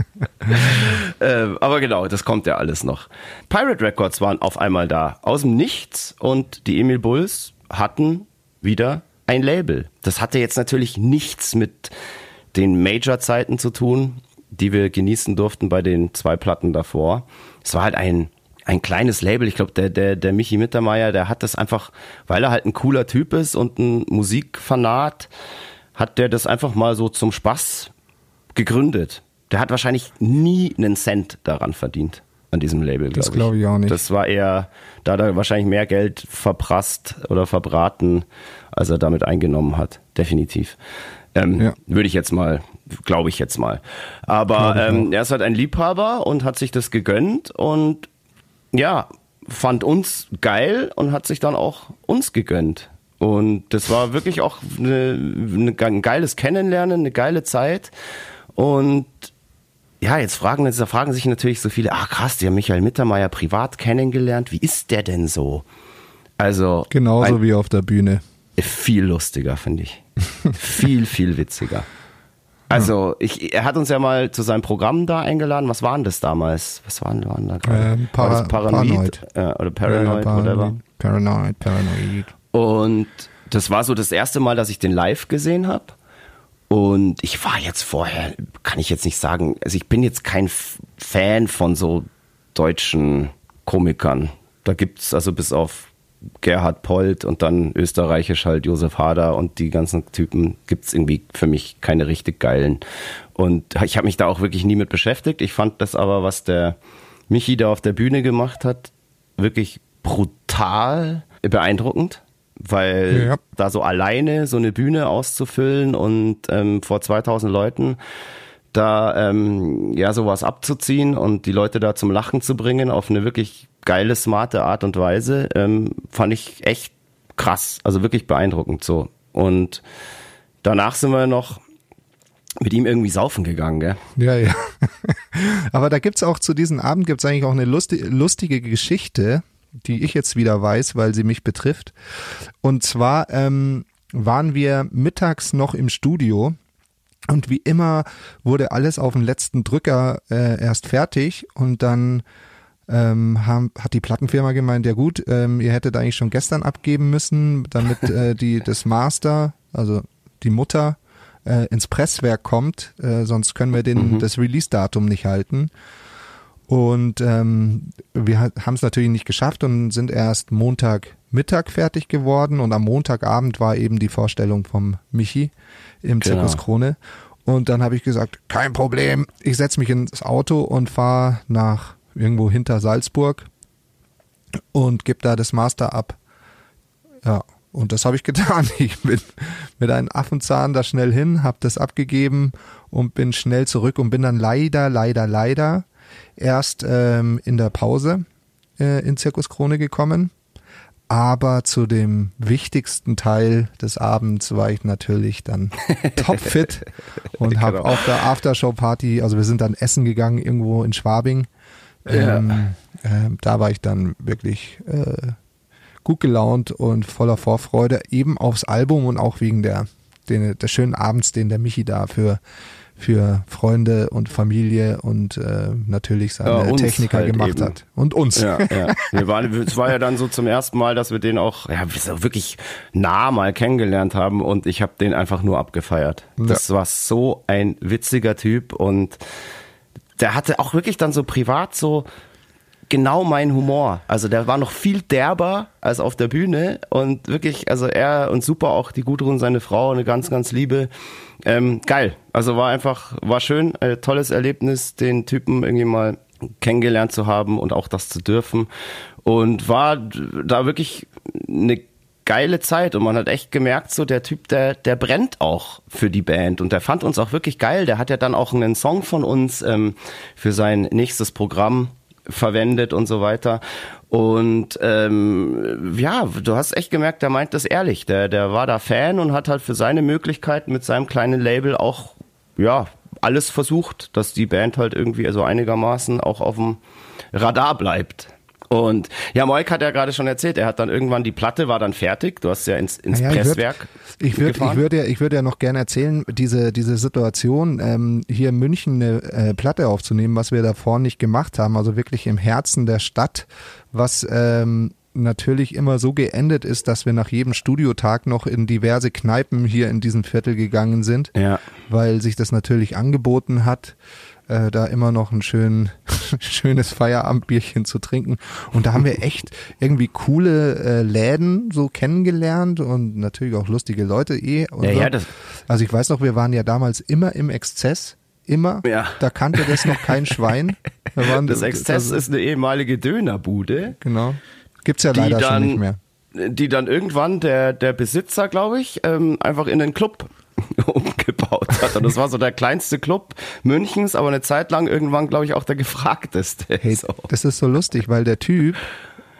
ähm, aber genau, das kommt ja alles noch. Pirate Records waren auf einmal da, aus dem Nichts und die Emil Bulls hatten wieder ein Label. Das hatte jetzt natürlich nichts mit den Major-Zeiten zu tun, die wir genießen durften bei den zwei Platten davor. Es war halt ein, ein kleines Label. Ich glaube, der, der, der Michi Mittermeier, der hat das einfach, weil er halt ein cooler Typ ist und ein Musikfanat, hat der das einfach mal so zum Spaß gegründet. Der hat wahrscheinlich nie einen Cent daran verdient, an diesem Label. Das glaub glaub ich auch nicht. Das war eher, da hat er wahrscheinlich mehr Geld verprasst oder verbraten, als er damit eingenommen hat. Definitiv. Ähm, Ja. Würde ich jetzt mal, glaube ich jetzt mal. Aber ich ähm, er ist halt ein Liebhaber und hat sich das gegönnt und ja, fand uns geil und hat sich dann auch uns gegönnt. Und das war wirklich auch eine, eine, ein geiles Kennenlernen, eine geile Zeit. Und ja, jetzt fragen, jetzt fragen sich natürlich so viele, ach krass, die haben Michael Mittermeier privat kennengelernt. Wie ist der denn so? Also. Genauso ein, wie auf der Bühne. Viel lustiger, finde ich. viel, viel witziger. Also, ich, er hat uns ja mal zu seinem Programm da eingeladen. Was waren das damals? Was waren, waren da gerade? Ähm, Para, war Paranoid. Paranoid. Äh, oder Paranoid, ja, whatever. Paranoid, Paranoid. Und das war so das erste Mal, dass ich den live gesehen habe. Und ich war jetzt vorher, kann ich jetzt nicht sagen, also ich bin jetzt kein Fan von so deutschen Komikern. Da gibt's also bis auf Gerhard Polt und dann österreichisch halt Josef Hader und die ganzen Typen gibt's irgendwie für mich keine richtig geilen. Und ich habe mich da auch wirklich nie mit beschäftigt. Ich fand das aber, was der Michi da auf der Bühne gemacht hat, wirklich brutal beeindruckend weil ja. da so alleine so eine Bühne auszufüllen und ähm, vor 2000 Leuten da ähm, ja sowas abzuziehen und die Leute da zum Lachen zu bringen auf eine wirklich geile, smarte Art und Weise, ähm, fand ich echt krass, also wirklich beeindruckend so. Und danach sind wir noch mit ihm irgendwie saufen gegangen, gell? Ja, ja. Aber da gibt's auch zu diesem Abend gibt's eigentlich auch eine lustige, lustige Geschichte die ich jetzt wieder weiß, weil sie mich betrifft. Und zwar ähm, waren wir mittags noch im Studio und wie immer wurde alles auf den letzten Drücker äh, erst fertig und dann ähm, haben, hat die Plattenfirma gemeint, ja gut, ähm, ihr hättet eigentlich schon gestern abgeben müssen, damit äh, die das Master, also die Mutter, äh, ins Presswerk kommt, äh, sonst können wir den, mhm. das Release-Datum nicht halten. Und ähm, wir haben es natürlich nicht geschafft und sind erst Montagmittag fertig geworden. Und am Montagabend war eben die Vorstellung vom Michi im genau. Zirkus Krone. Und dann habe ich gesagt, kein Problem, ich setze mich ins Auto und fahre nach irgendwo hinter Salzburg und gebe da das Master ab. Ja, und das habe ich getan. Ich bin mit einem Affenzahn da schnell hin, habe das abgegeben und bin schnell zurück und bin dann leider, leider, leider erst ähm, in der Pause äh, in Zirkus Krone gekommen. Aber zu dem wichtigsten Teil des Abends war ich natürlich dann topfit und genau. habe auf der Aftershow-Party, also wir sind dann essen gegangen irgendwo in Schwabing. Ähm, ja. äh, da war ich dann wirklich äh, gut gelaunt und voller Vorfreude, eben aufs Album und auch wegen der, den, der schönen Abends, den der Michi da für für Freunde und Familie und äh, natürlich seine ja, Techniker halt gemacht eben. hat. Und uns. Ja, ja. Wir waren, es war ja dann so zum ersten Mal, dass wir den auch ja, wirklich nah mal kennengelernt haben und ich habe den einfach nur abgefeiert. Das war so ein witziger Typ und der hatte auch wirklich dann so privat so genau mein Humor. Also der war noch viel derber als auf der Bühne und wirklich, also er und super auch die Gudrun, seine Frau, eine ganz, ganz liebe. Ähm, geil. Also war einfach, war schön, ein tolles Erlebnis, den Typen irgendwie mal kennengelernt zu haben und auch das zu dürfen. Und war da wirklich eine geile Zeit und man hat echt gemerkt, so der Typ, der, der brennt auch für die Band und der fand uns auch wirklich geil. Der hat ja dann auch einen Song von uns ähm, für sein nächstes Programm verwendet und so weiter. Und ähm, ja, du hast echt gemerkt, der meint das ehrlich. Der, der war da Fan und hat halt für seine Möglichkeiten mit seinem kleinen Label auch, ja, alles versucht, dass die Band halt irgendwie so einigermaßen auch auf dem Radar bleibt. Und ja, Moik hat ja gerade schon erzählt, er hat dann irgendwann die Platte war dann fertig. Du hast ja ins, ins ja, Presswerk. Ich würde, ich würde, ich würde ja noch gerne erzählen, diese diese Situation ähm, hier in München eine äh, Platte aufzunehmen, was wir davor nicht gemacht haben, also wirklich im Herzen der Stadt, was ähm, natürlich immer so geendet ist, dass wir nach jedem Studiotag noch in diverse Kneipen hier in diesem Viertel gegangen sind, ja. weil sich das natürlich angeboten hat äh, da immer noch ein schön, schönes Feierabendbierchen zu trinken. Und da haben wir echt irgendwie coole äh, Läden so kennengelernt und natürlich auch lustige Leute eh. Ja, ja, das also ich weiß noch, wir waren ja damals immer im Exzess. Immer. Ja. Da kannte das noch kein Schwein. Waren, das Exzess das, ist eine ehemalige Dönerbude. Genau. Gibt's ja leider dann, schon nicht mehr. Die dann irgendwann der, der Besitzer, glaube ich, ähm, einfach in den Club umgebaut hat. Und das war so der kleinste Club Münchens, aber eine Zeit lang irgendwann, glaube ich, auch der gefragteste. Hey, so. Das ist so lustig, weil der Typ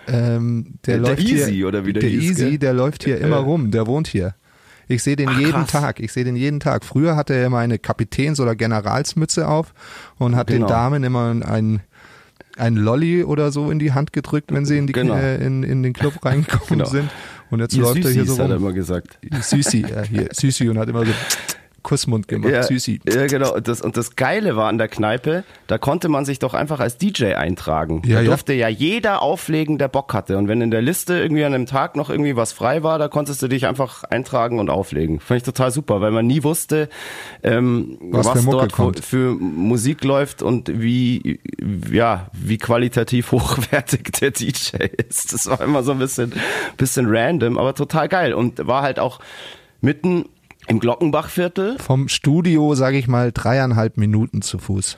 Ähm, der, Der läuft Easy, hier, oder wie der der hieß, Easy, gell? der läuft hier immer rum, der wohnt hier. Ich sehe den Ach, jeden krass. Tag. Ich sehe den jeden Tag. Früher hatte er immer eine Kapitäns- oder Generalsmütze auf und hat Genau. den Damen immer ein ein Lolly oder so in die Hand gedrückt, wenn sie in, die, Genau. äh, in, in den Club reingekommen Genau. sind. Und jetzt Ihr läuft er hier Süßis, so hat er rum. immer gesagt. Süßi, ja, hier, Süßi und hat immer so Kussmund gemacht. Ja, Süßi. ja, genau. Und das, und das Geile war an der Kneipe, da konnte man sich doch einfach als DJ eintragen. Ja, da ja. durfte ja jeder auflegen, der Bock hatte. Und wenn in der Liste irgendwie an einem Tag noch irgendwie was frei war, da konntest du dich einfach eintragen und auflegen. Fand ich total super, weil man nie wusste, ähm, Was was, dort kommt. für Musik läuft und wie, ja, wie qualitativ hochwertig der DJ ist. Das war immer so ein bisschen, bisschen random, aber total geil. Und war halt auch mitten im Glockenbachviertel. Vom Studio, sage ich mal, dreieinhalb Minuten zu Fuß.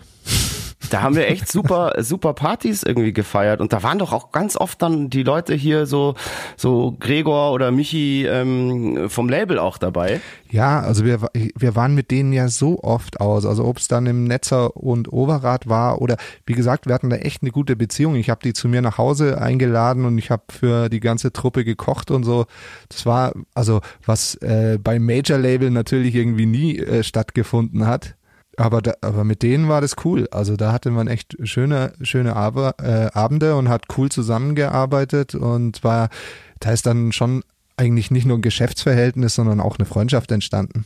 Da haben wir echt super, super Partys irgendwie gefeiert. Und da waren doch auch ganz oft dann die Leute hier so, so Gregor oder Michi ähm, vom Label auch dabei. Ja, also wir, wir waren mit denen ja so oft aus. Also ob es dann im Netzer und Overath war oder wie gesagt, wir hatten da echt eine gute Beziehung. Ich habe die zu mir nach Hause eingeladen und ich habe für die ganze Truppe gekocht und so. Das war also was äh, beim Major Label natürlich irgendwie nie äh, stattgefunden hat. Aber, da, aber mit denen war das cool. Also da hatte man echt schöne, schöne Aber, äh, Abende und hat cool zusammengearbeitet und war, da ist dann schon eigentlich nicht nur ein Geschäftsverhältnis, sondern auch eine Freundschaft entstanden.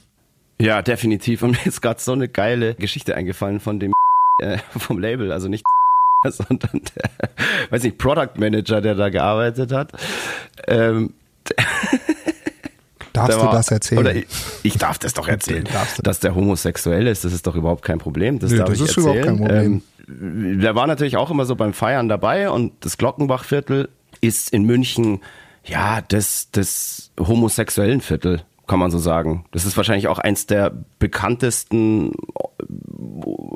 Ja, definitiv. Und mir ist gerade so eine geile Geschichte eingefallen von dem äh, vom Label, also nicht sondern der, weiß nicht, Product Manager, der da gearbeitet hat. Ähm, Darfst du war- das erzählen? Ich, ich darf das doch erzählen. Du. Dass der homosexuell ist, das ist doch überhaupt kein Problem. Das Nö, darf das ich ist überhaupt erzählen. kein Problem. Ähm, der war natürlich auch immer so beim Feiern dabei und das Glockenbachviertel ist in München, ja, das, das homosexuellen Viertel, kann man so sagen. Das ist wahrscheinlich auch eins der bekanntesten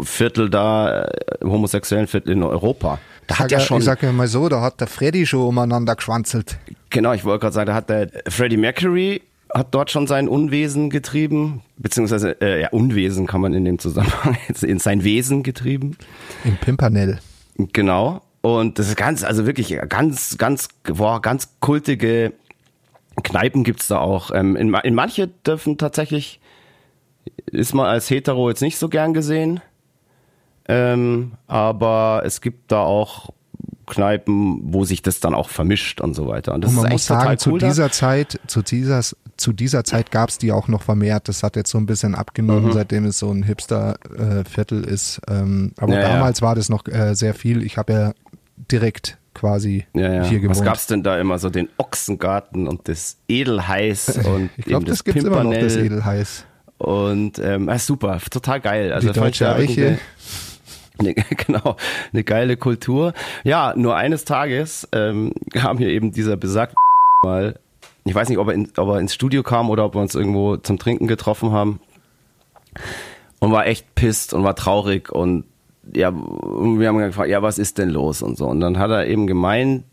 Viertel da, äh, homosexuellen Viertel in Europa. Da hat ja schon, Ich sag ja mal so, da hat der Freddy schon umeinander geschwanzelt. Genau, ich wollte gerade sagen, da hat der Freddie Mercury hat dort schon sein Unwesen getrieben, beziehungsweise äh, ja Unwesen kann man in dem Zusammenhang jetzt in sein Wesen getrieben. Im Pimpernell. Genau. Und das ist ganz, also wirklich ganz, ganz, boah, ganz kultige Kneipen gibt's da auch. Ähm, in, in manche dürfen tatsächlich, ist man als Hetero jetzt nicht so gern gesehen. Ähm, aber es gibt da auch Kneipen, wo sich das dann auch vermischt und so weiter. Und das Und man ist muss sagen, total zu cool da. dieser Zeit, zu dieser, zu dieser Zeit gab's die auch noch vermehrt. Das hat jetzt so ein bisschen abgenommen, seitdem es so ein Hipster-Viertel ist. Ähm, aber Ja, ja. damals war das noch äh, sehr viel. Ich habe ja direkt quasi Ja, ja. hier gewohnt. Was gab's denn da immer so? Den Ochsengarten und das Edelheiß und ich glaube, eben das gibt's immer noch, das. Edelheiß. Und ähm, ah, super, total geil. Also Die deutsche Eiche. Eine, genau, eine geile Kultur. Ja, nur eines Tages ähm, kam hier eben dieser besagte mal, ich weiß nicht, ob er, in, ob er ins Studio kam oder ob wir uns irgendwo zum Trinken getroffen haben und war echt pisst und war traurig und ja, wir haben gefragt, ja, was ist denn los und so. Und dann hat er eben gemeint,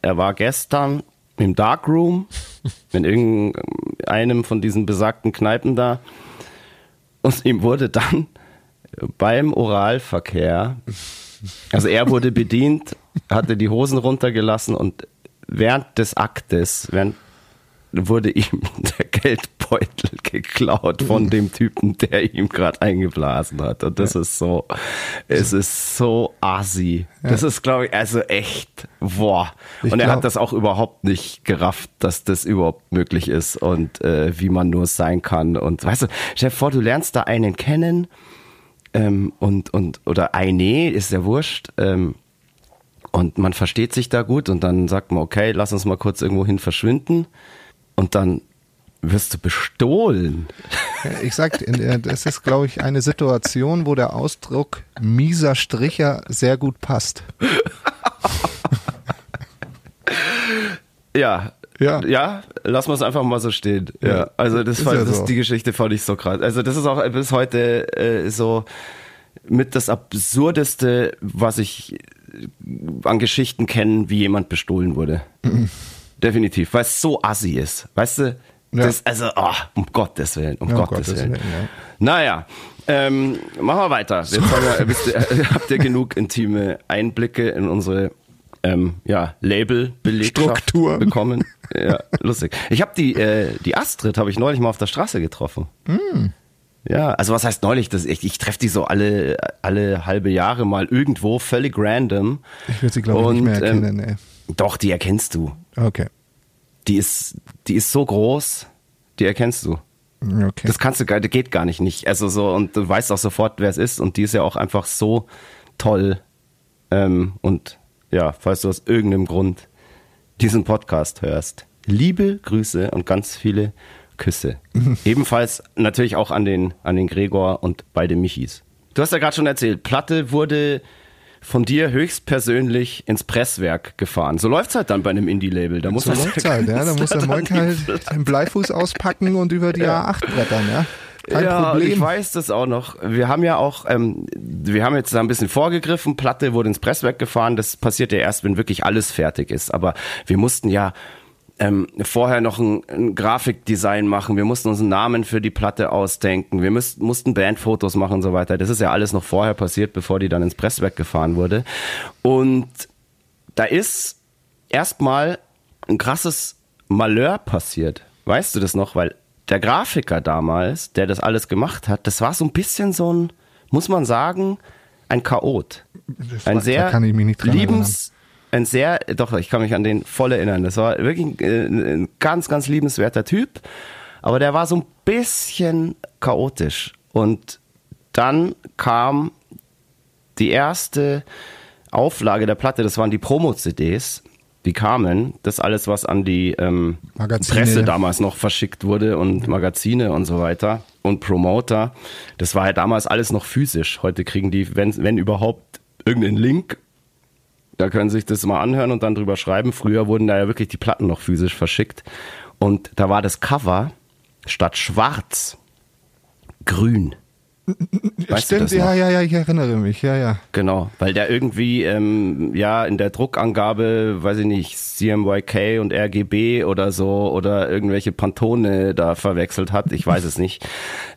er war gestern im Darkroom in irgendeinem von diesen besagten Kneipen da und ihm wurde dann beim Oralverkehr, also er wurde bedient, hatte die Hosen runtergelassen und während des Aktes, während wurde ihm der Geldbeutel geklaut von dem Typen, der ihm gerade eingeblasen hat. Und das ist so, es ist so assi. Das ist, glaube ich, also echt, boah. Ich und er glaub- hat das auch überhaupt nicht gerafft, dass das überhaupt möglich ist und äh, wie man nur sein kann. Und weißt du, stell dir vor, du lernst da einen kennen ähm, und, und, oder eine, ist ja wurscht, ähm, und man versteht sich da gut und dann sagt man, okay, lass uns mal kurz irgendwo hin verschwinden und dann wirst du bestohlen. Ich sag, das ist, glaube ich, eine Situation, wo der Ausdruck mieser Stricher sehr gut passt. Ja. Ja. Ja, lass mal es einfach mal so stehen. Ja. Ja. Also das, Ist fand, ja das so. die Geschichte fand ich so krass. Also das ist auch bis heute äh, so mit das absurdeste, was ich an Geschichten kenne, wie jemand bestohlen wurde. Definitiv, weil es so assi ist. Weißt du? Ja. Das, also, oh, um Gottes Willen, um, Ja, um Gottes, Gottes Willen. Willen, ja. Naja, ähm, machen wir weiter. Jetzt haben wir, ihr, habt ihr genug intime Einblicke in unsere ähm, ja, Label-Belegschaft bekommen. Ja, lustig. Ich habe die, äh, die Astrid habe ich neulich mal auf der Straße getroffen. Mm. Ja, also was heißt neulich? Das, ich, ich treffe die so alle, alle halbe Jahre mal irgendwo, völlig random. Ich würde sie, glaube ich, nicht mehr ähm, erkennen. Ähm, Doch, die erkennst du. Okay. Die ist, die ist so groß, die erkennst du. Okay. Das kannst du gar, das geht gar nicht nicht. Also so, und du weißt auch sofort, wer es ist. Und die ist ja auch einfach so toll. Ähm, und ja, falls du aus irgendeinem Grund diesen Podcast hörst, liebe Grüße und ganz viele Küsse. Ebenfalls natürlich auch an den, an den Gregor und beide Michis. Du hast ja gerade schon erzählt, Platte wurde von dir höchstpersönlich ins Presswerk gefahren. So läuft's halt dann bei einem Indie-Label. Da muss so läuft's halt, ja. Da muss der Moik halt den Bleifuß auspacken und über die ja. A8 brettern, ja. Kein ja, Problem. ich weiß das auch noch. Wir haben ja auch, ähm, wir haben jetzt da ein bisschen vorgegriffen. Platte wurde ins Presswerk gefahren. Das passiert ja erst, wenn wirklich alles fertig ist. Aber wir mussten ja ähm, vorher noch ein, ein Grafikdesign machen, wir mussten uns einen Namen für die Platte ausdenken, wir müsst, mussten Bandfotos machen und so weiter. Das ist ja alles noch vorher passiert, bevor die dann ins Presswerk gefahren wurde. Und da ist erstmal ein krasses Malheur passiert. Weißt du das noch? Weil der Grafiker damals, der das alles gemacht hat, das war so ein bisschen so ein, muss man sagen, ein Chaot. Ein sehr liebens, ein sehr, doch, ich kann mich an den voll erinnern. Das war wirklich ein, äh, ein ganz, ganz liebenswerter Typ. Aber der war so ein bisschen chaotisch. Und dann kam die erste Auflage der Platte, das waren die Promo-CDs, die kamen. Das alles, was an die ähm, Presse damals noch verschickt wurde und Magazine und so weiter und Promoter. Das war ja damals alles noch physisch. Heute kriegen die, wenn, wenn überhaupt, irgendeinen Link da können Sie sich das mal anhören und dann drüber schreiben. Früher wurden da ja wirklich die Platten noch physisch verschickt. Und da war das Cover statt schwarz grün. Weißt Stimmt, ja, ja, ja, ich erinnere mich, ja, ja. Genau, weil der irgendwie, ähm, ja, in der Druckangabe, weiß ich nicht, CMYK und RGB oder so oder irgendwelche Pantone da verwechselt hat, ich weiß es nicht.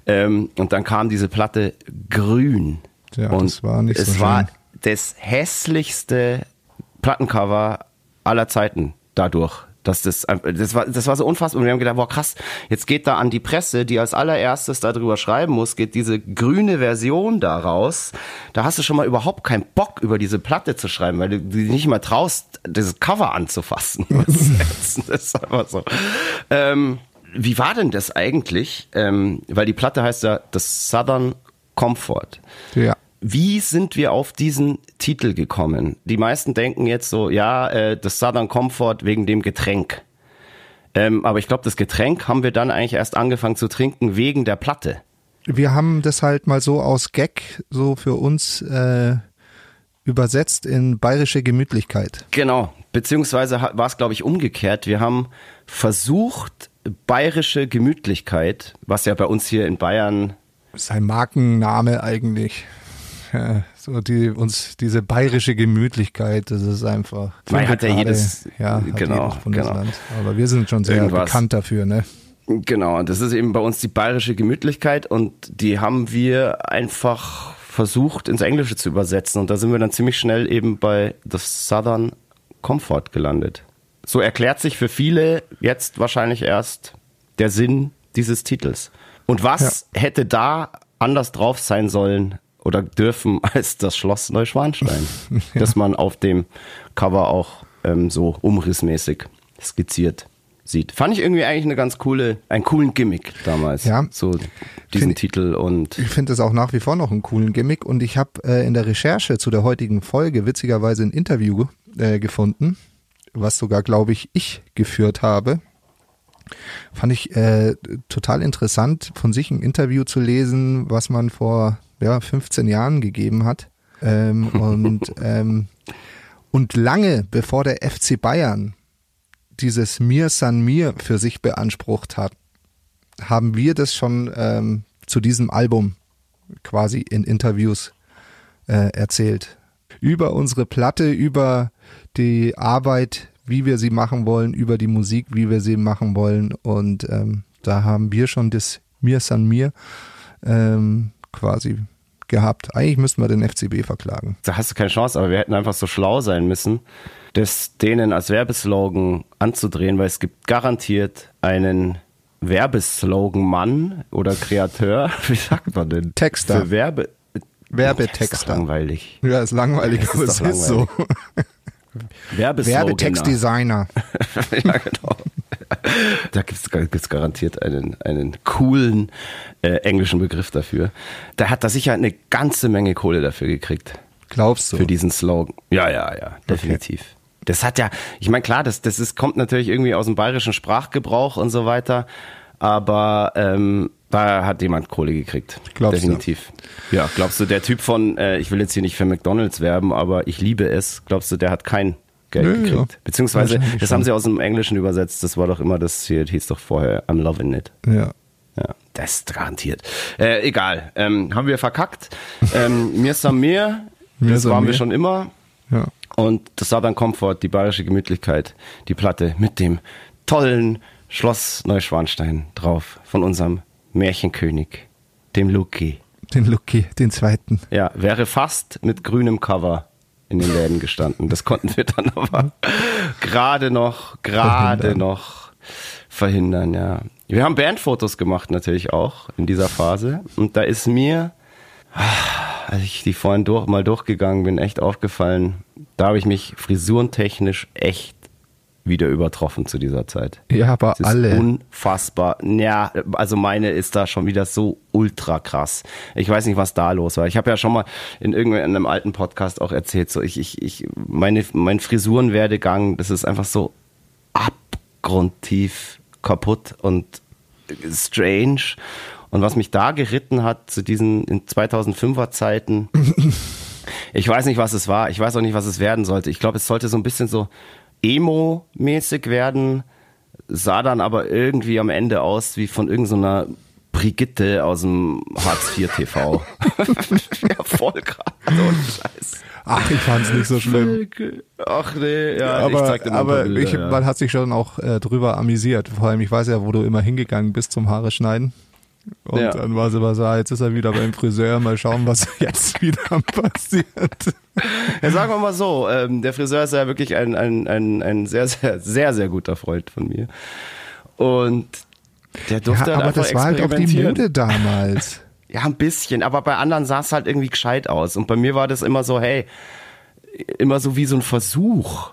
Ähm, und dann kam diese Platte grün. Ja, und das war nicht es so war das hässlichste Plattencover aller Zeiten dadurch. Das, das, das, war, das war so unfassbar. Und wir haben gedacht, boah, krass, jetzt geht da an die Presse, die als allererstes darüber schreiben muss, geht diese grüne Version daraus. Da hast du schon mal überhaupt keinen Bock, über diese Platte zu schreiben, weil du dich nicht mal traust, dieses Cover anzufassen. das ist einfach so. Ähm, wie war denn das eigentlich? Ähm, weil die Platte heißt ja das Southern Comfort. Ja. Wie sind wir auf diesen Titel gekommen? Die meisten denken jetzt so, ja, äh, das Southern Comfort wegen dem Getränk. Ähm, aber ich glaube, das Getränk haben wir dann eigentlich erst angefangen zu trinken wegen der Platte. Wir haben das halt mal so aus Gag so für uns äh, übersetzt in bayerische Gemütlichkeit. Genau, beziehungsweise war es, glaube ich, umgekehrt. Wir haben versucht, bayerische Gemütlichkeit, was ja bei uns hier in Bayern sein Markenname eigentlich so die uns diese bayerische Gemütlichkeit, das ist einfach. Man hat ja jedes, ja, genau, jedes Bundesland. Genau. Aber wir sind schon sehr Irgendwas. bekannt dafür, ne? Genau, und das ist eben bei uns die bayerische Gemütlichkeit und die haben wir einfach versucht ins Englische zu übersetzen und da sind wir dann ziemlich schnell eben bei The Southern Comfort gelandet. So erklärt sich für viele jetzt wahrscheinlich erst der Sinn dieses Titels. Und was ja. hätte da anders drauf sein sollen oder dürfen als das Schloss Neuschwanstein, ja. das man auf dem Cover auch ähm, so umrissmäßig skizziert sieht. Fand ich irgendwie eigentlich eine ganz coole, einen coolen Gimmick damals. Ja. So diesen find, Titel und. Ich finde es auch nach wie vor noch einen coolen Gimmick und ich habe äh, in der Recherche zu der heutigen Folge witzigerweise ein Interview äh, gefunden, was sogar, glaube ich, ich geführt habe. Fand ich äh, total interessant, von sich ein Interview zu lesen, was man vor ja, 15 Jahren gegeben hat. Ähm, und, ähm, und lange bevor der FC Bayern dieses Mir San Mir für sich beansprucht hat, haben wir das schon ähm, zu diesem Album quasi in Interviews äh, erzählt. Über unsere Platte, über die Arbeit, wie wir sie machen wollen, über die Musik, wie wir sie machen wollen. Und ähm, da haben wir schon das Mir San Mir ähm, quasi gehabt. Eigentlich müssten wir den FCB verklagen. Da hast du keine Chance, aber wir hätten einfach so schlau sein müssen, das denen als Werbeslogan anzudrehen, weil es gibt garantiert einen Werbeslogan-Mann oder Kreateur, wie sagt man denn? Texter. Für Werbe. Werbetexter. Das ist langweilig. Ja, ist langweilig, Das aber ist es doch ist so. Werbetextdesigner. ja, genau. Da gibt's gibt's garantiert einen, einen coolen äh, englischen Begriff dafür. Da hat er sicher eine ganze Menge Kohle dafür gekriegt. Glaubst du? Für diesen Slogan. Ja, ja, ja, definitiv. Das hat ja, ich meine, klar, das, das ist, kommt natürlich irgendwie aus dem bayerischen Sprachgebrauch und so weiter, aber ähm, da hat jemand Kohle gekriegt. Glaubst du? definitiv. Ja, glaubst du, der Typ von, äh, ich will jetzt hier nicht für McDonalds werben, aber ich liebe es, glaubst du, der hat kein Geld Nö, gekriegt? ja. Beziehungsweise, das haben sie aus dem Englischen übersetzt, das war doch immer das hier, hieß doch vorher I'm loving it. Ja. Ja, das ist garantiert. Äh, egal, ähm, haben wir verkackt. Ähm, mir ist am Meer, das waren wir schon immer. Ja. Und das Southern Comfort, die bayerische Gemütlichkeit, die Platte mit dem tollen Schloss Neuschwanstein drauf von unserem Märchenkönig, dem Luki. Den Lucky, den zweiten. Ja, wäre fast mit grünem Cover in den Läden gestanden. Das konnten wir dann aber gerade noch, gerade noch verhindern, ja. Wir haben Bandfotos gemacht natürlich auch in dieser Phase. Und da ist mir, als ich die vorhin durch, mal durchgegangen bin, echt aufgefallen, da habe ich mich frisurentechnisch echt wieder übertroffen zu dieser Zeit. Ja, aber Das ist alle. unfassbar. Ja, also meine ist da schon wieder so ultra krass. Ich weiß nicht, was da los war. Ich habe ja schon mal in irgendeinem alten Podcast auch erzählt, so ich, ich, ich, meine, mein Frisurenwerdegang, das ist einfach so abgrundtief kaputt und strange. Und was mich da geritten hat zu diesen in 2005er Zeiten, ich weiß nicht, was es war. Ich weiß auch nicht, was es werden sollte. Ich glaube, es sollte so ein bisschen so emo-mäßig werden, sah dann aber irgendwie am Ende aus wie von irgendeiner Brigitte aus dem Hartz IV TV. ja, voll krass. Ohne Scheiß. Ach, ich fand's nicht so schlimm. Ach nee, ja, ich aber zeig dir aber Bilder, ich, ja. man hat sich schon auch äh, drüber amüsiert. Vor allem, ich weiß ja, wo du immer hingegangen bist zum Haare schneiden. Und Ja. dann war es aber so, ah, jetzt ist er wieder beim Friseur, mal schauen, was jetzt wieder passiert. Ja, sagen wir mal so, ähm, der Friseur ist ja wirklich ein, ein, ein, ein sehr, sehr, sehr, sehr guter Freund von mir. Und der durfte Ja, halt aber einfach das war halt auch die. Mode damals. Ja, ein bisschen, aber bei anderen sah es halt irgendwie gescheit aus. Und bei mir war das immer so, hey, immer so wie so ein Versuch.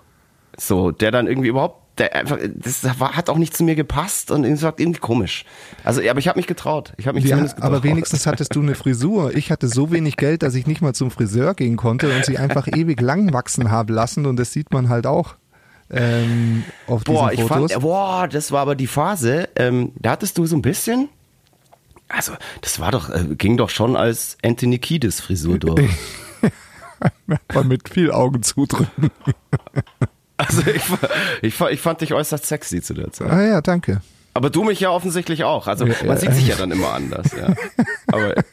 So, der dann irgendwie überhaupt, der einfach, das hat auch nicht zu mir gepasst und irgendwie, war irgendwie komisch. Also, aber ich habe mich getraut. Ich habe mich Ja, zumindest getraut. aber wenigstens hattest du eine Frisur. Ich hatte so wenig Geld, dass ich nicht mal zum Friseur gehen konnte und sie einfach ewig lang wachsen habe lassen. Und das sieht man halt auch ähm, auf Boah, diesen ich Fotos. fand, boah, das war aber die Phase, ähm, da hattest du so ein bisschen, also das war doch, äh, ging doch schon als Anthony Kiedis Frisur durch. aber mit viel Augen zudrücken. Also ich, ich, ich fand dich äußerst sexy zu der Zeit. Ah ja, danke. Aber du mich ja offensichtlich auch. Also Ja, man ja. sieht sich ja dann immer anders, ja. Aber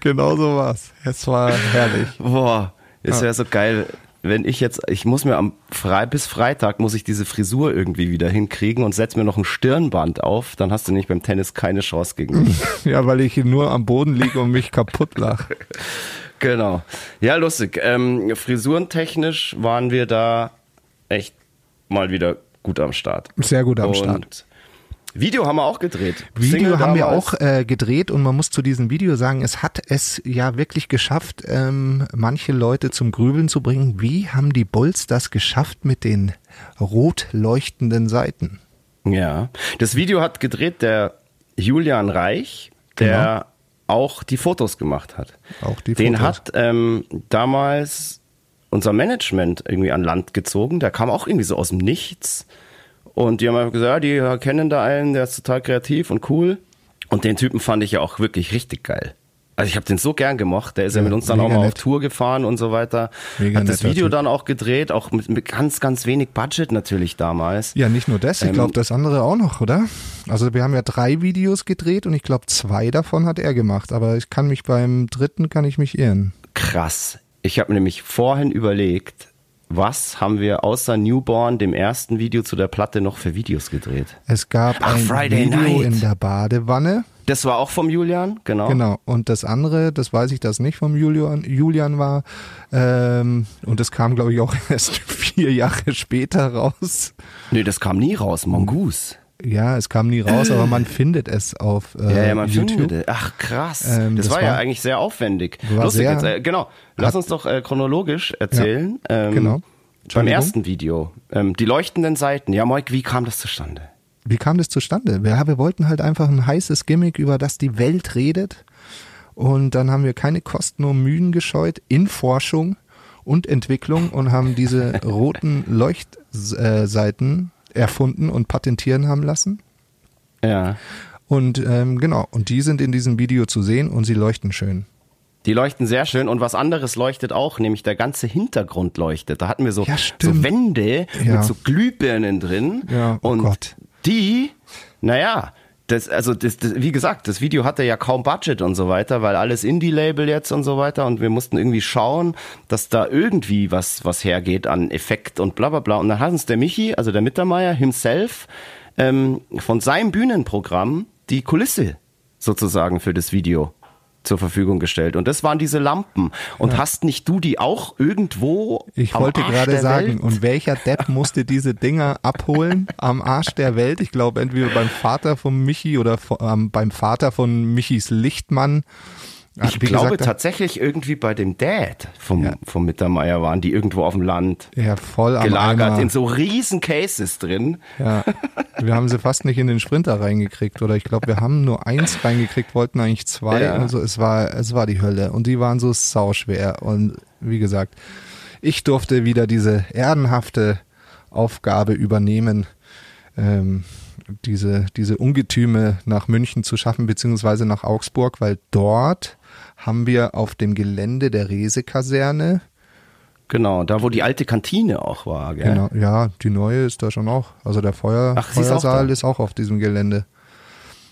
Genau so war's. Es war herrlich. boah, es wäre so geil, wenn ich jetzt, ich muss mir am Frei, bis Freitag muss ich diese Frisur irgendwie wieder hinkriegen und setz mir noch ein Stirnband auf, dann hast du nicht beim Tennis keine Chance gegen mich. Ja, weil ich nur am Boden liege und mich kaputt lache. Genau. Ja, lustig. Ähm, frisurentechnisch waren wir da echt mal wieder gut am Start. Sehr gut am und Start. Video haben wir auch gedreht. Video Single haben wir damals. auch äh, gedreht und man muss zu diesem Video sagen, es hat es ja wirklich geschafft, ähm, manche Leute zum Grübeln zu bringen. Wie haben die Bulls das geschafft mit den rot leuchtenden Seiten? Ja. Das Video hat gedreht der Julian Reich, der auch die Fotos gemacht hat. Auch die Den Fotos. hat ähm, damals unser Management irgendwie an Land gezogen. Der kam auch irgendwie so aus dem Nichts. Und die haben einfach gesagt, ja, die kennen da einen, der ist total kreativ und cool. Und den Typen fand ich ja auch wirklich richtig geil. Also ich habe den so gern gemocht. Der ist ja, Ja, mit uns dann auch mal auf nett. Tour gefahren und so weiter. Mega Hat das Video dann auch gedreht, auch mit, mit ganz, ganz wenig Budget natürlich damals. Ja, nicht nur das, ich Ähm, glaube das andere auch noch, oder? Also wir haben ja drei Videos gedreht und ich glaube zwei davon hat er gemacht, aber ich kann mich beim dritten kann ich mich irren. Krass. Ich habe mir nämlich vorhin überlegt, was haben wir außer Newborn, dem ersten Video zu der Platte, noch für Videos gedreht? Es gab Ach, ein Friday Video Night. in der Badewanne. Das war auch vom Julian, genau. Genau. Und das andere, das weiß ich, dass nicht vom Julian, Julian war. Ähm, und das kam, glaube ich, auch erst vier Jahre später raus. Nee, das kam nie raus, Mongoose. Ja, es kam nie raus, aber man findet es auf äh, Ja, ja, man YouTube. findet es. Ach krass. Ähm, das, das war, ja war- eigentlich sehr aufwendig. war Lustig sehr- jetzt. Äh, genau. Lass uns doch äh, chronologisch erzählen. ähm, genau. Beim ersten Video. Ähm, die leuchtenden Seiten. Ja, Moik, wie kam das zustande? Wie kam das zustande? Ja, wir wollten halt einfach ein heißes Gimmick, über das die Welt redet. Und dann haben wir keine Kosten und Mühen gescheut in Forschung und Entwicklung und haben diese roten Leuchtseiten erfunden und patentieren haben lassen. Ja. Und ähm, genau, und die sind in diesem Video zu sehen und sie leuchten schön. Die leuchten sehr schön und was anderes leuchtet auch, nämlich der ganze Hintergrund leuchtet. Da hatten wir so, Ja, so Wände Ja. mit so Glühbirnen drin. Ja, oh und Gott. Die, naja, das, also das, das, wie gesagt, das Video hatte ja kaum Budget und so weiter, weil alles Indie-Label jetzt und so weiter und wir mussten irgendwie schauen, dass da irgendwie was, was hergeht an Effekt und bla bla bla. Und dann hat uns der Michi, also der Mittermeier himself, ähm, von seinem Bühnenprogramm die Kulisse sozusagen für das Video zur Verfügung gestellt. Und das waren diese Lampen. Und hast nicht du die auch irgendwo Ich am wollte Arsch gerade der sagen, Welt? und welcher Depp musste diese Dinger abholen am Arsch der Welt? Ich glaube, entweder beim Vater von Michi oder von, ähm, beim Vater von Michis Lichtmann. Ich wie glaube gesagt, tatsächlich irgendwie bei dem Dad vom, Ja. vom Mittermeier waren die irgendwo auf dem Land ja, voll am gelagert Eimer. in so riesen Cases drin. Ja, wir haben sie fast nicht in den Sprinter reingekriegt oder ich glaube, wir haben nur eins reingekriegt, wollten eigentlich zwei. Ja. Also es war, es war die Hölle und die waren so sauschwer und wie gesagt, ich durfte wieder diese ehrenhafte Aufgabe übernehmen, ähm, diese, diese Ungetüme nach München zu schaffen, beziehungsweise nach Augsburg, weil dort haben wir auf dem Gelände der Rese-Kaserne, Genau, da wo die alte Kantine auch war. Gell? Genau, ja, die neue ist da schon auch. Also der Feuer, Ach, sie ist auch Feuersaal ist auch auf diesem Gelände.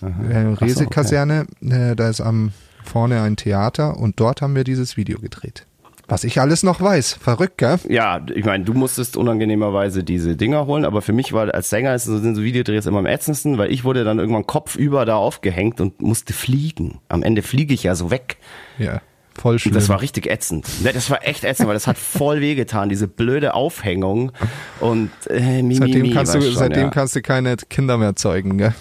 Äh, Rese-Kaserne, äh, da ist am vorne ein Theater und dort haben wir dieses Video gedreht. Was ich alles noch weiß. Verrückt, gell? Ja, ich meine, du musstest unangenehmerweise diese Dinger holen, aber für mich war als Sänger ist so- sind so Videodrehs immer am ätzendsten, weil ich wurde dann irgendwann kopfüber da aufgehängt und musste fliegen. Am Ende fliege ich ja so weg. Ja, voll schlimm. Das war richtig ätzend. Ne, Das war echt ätzend, weil das hat voll wehgetan, diese blöde Aufhängung. Und äh, mi, mi, seitdem mi, kannst du, schon, seitdem ja. kannst du keine Kinder mehr zeugen, gell?